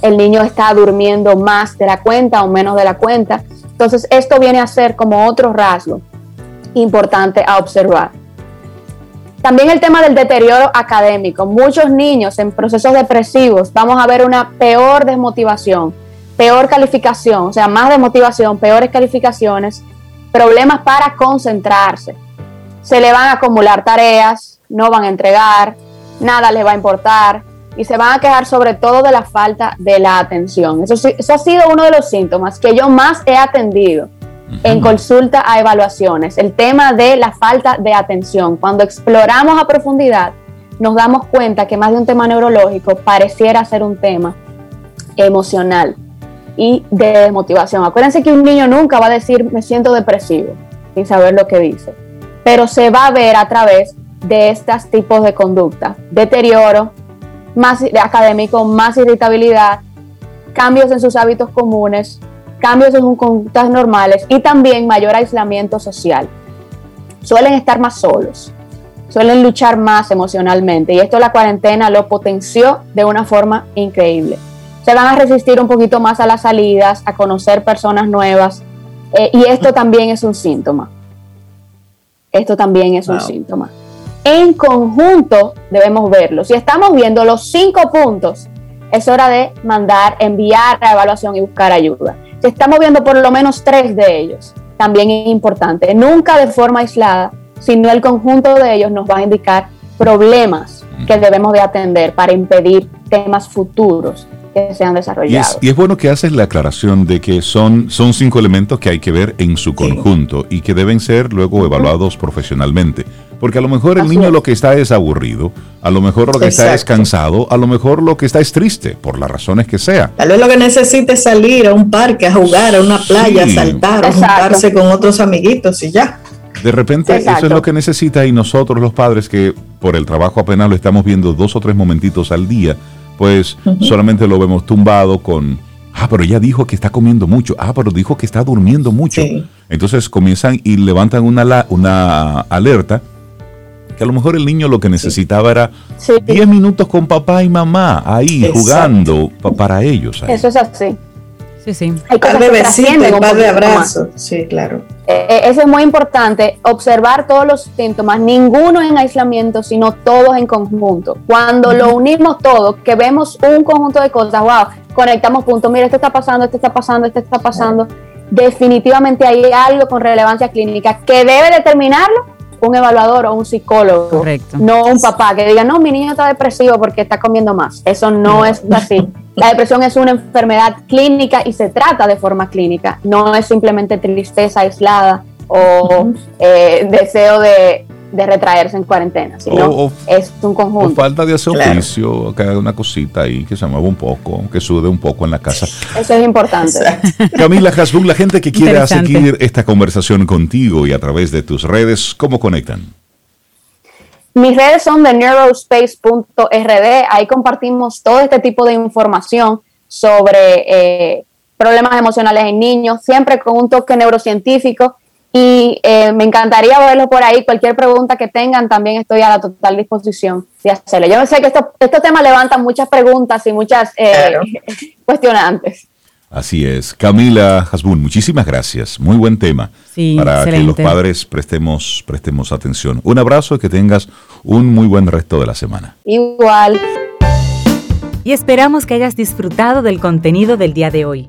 el niño está durmiendo más de la cuenta o menos de la cuenta. Entonces esto viene a ser como otro rasgo importante a observar. También el tema del deterioro académico. Muchos niños en procesos depresivos vamos a ver una peor desmotivación, peor calificación, o sea, más desmotivación, peores calificaciones, problemas para concentrarse. Se le van a acumular tareas, no van a entregar, nada les va a importar y se van a quejar sobre todo de la falta de la atención. Eso, eso ha sido uno de los síntomas que yo más he atendido en consulta a evaluaciones, el tema de la falta de atención. Cuando exploramos a profundidad, nos damos cuenta que más de un tema neurológico pareciera ser un tema emocional y de desmotivación. Acuérdense que un niño nunca va a decir me siento depresivo sin saber lo que dice, pero se va a ver a través de estos tipos de conducta, deterioro más académico, más irritabilidad, cambios en sus hábitos comunes, cambios en sus conductas normales y también mayor aislamiento social. Suelen estar más solos, suelen luchar más emocionalmente y esto la cuarentena lo potenció de una forma increíble. Se van a resistir un poquito más a las salidas, a conocer personas nuevas eh, y esto también es un síntoma. Esto también es un síntoma. En conjunto debemos verlo. Si estamos viendo los cinco puntos, es hora de mandar, enviar la evaluación y buscar ayuda estamos viendo por lo menos tres de ellos, también es importante. Nunca de forma aislada, sino el conjunto de ellos nos va a indicar problemas que debemos de atender para impedir temas futuros que sean desarrollados. Y es, bueno que haces la aclaración de que son, son cinco elementos que hay que ver en su conjunto y que deben ser luego evaluados profesionalmente. Porque a lo mejor el niño lo que está es aburrido, a lo mejor lo que está es cansado, a lo mejor lo que está es triste, por las razones que sea. Tal vez lo que necesita es salir a un parque, a jugar, a una playa, a saltar, a juntarse con otros amiguitos y ya. De repente eso es lo que necesita y nosotros los padres que por el trabajo apenas lo estamos viendo dos o tres momentitos al día, pues solamente lo vemos tumbado con, ah, pero ella dijo que está comiendo mucho, ah, pero dijo que está durmiendo mucho. Entonces comienzan y levantan una, una alerta que a lo mejor el niño lo que necesitaba era 10 minutos con papá y mamá ahí jugando para ellos. Eso es así. Sí, sí. Hay cosas de besito, par de abrazos. Sí, claro. Eh, eh, eso es muy importante, observar todos los síntomas, ninguno en aislamiento, sino todos en conjunto. Cuando lo unimos todo, que vemos un conjunto de cosas, wow, conectamos puntos, mira, esto está pasando, esto está pasando, esto está pasando, definitivamente hay algo con relevancia clínica que debe determinarlo un evaluador o un psicólogo, Correcto. no un papá que diga, no, mi niño está depresivo porque está comiendo más. Eso no es así. La depresión es una enfermedad clínica y se trata de forma clínica, no es simplemente tristeza aislada o eh, deseo de, de retraerse en cuarentena, sino O- o- es un O conjunto. falta de hacer Claro. oficio, que haga una cosita ahí, que se mueva un poco, que sude un poco en la casa. Eso es importante. Camila Hasbun, la gente que quiera seguir esta conversación contigo y a través de tus redes, ¿cómo conectan? Mis redes son de neurospace.rd. Ahí compartimos todo este tipo de información sobre eh, problemas emocionales en niños, siempre con un toque neurocientífico. Y eh, me encantaría verlos por ahí. Cualquier pregunta que tengan, también estoy a la total disposición de hacerle. Yo sé que estos, estos temas levantan muchas preguntas y muchas eh, Claro. cuestionantes. Así es. Camila Hasbun, muchísimas gracias. Muy buen tema Sí, para que los padres prestemos, prestemos atención. Un abrazo y que tengas un muy buen resto de la semana. Igual. Y esperamos que hayas disfrutado del contenido del día de hoy.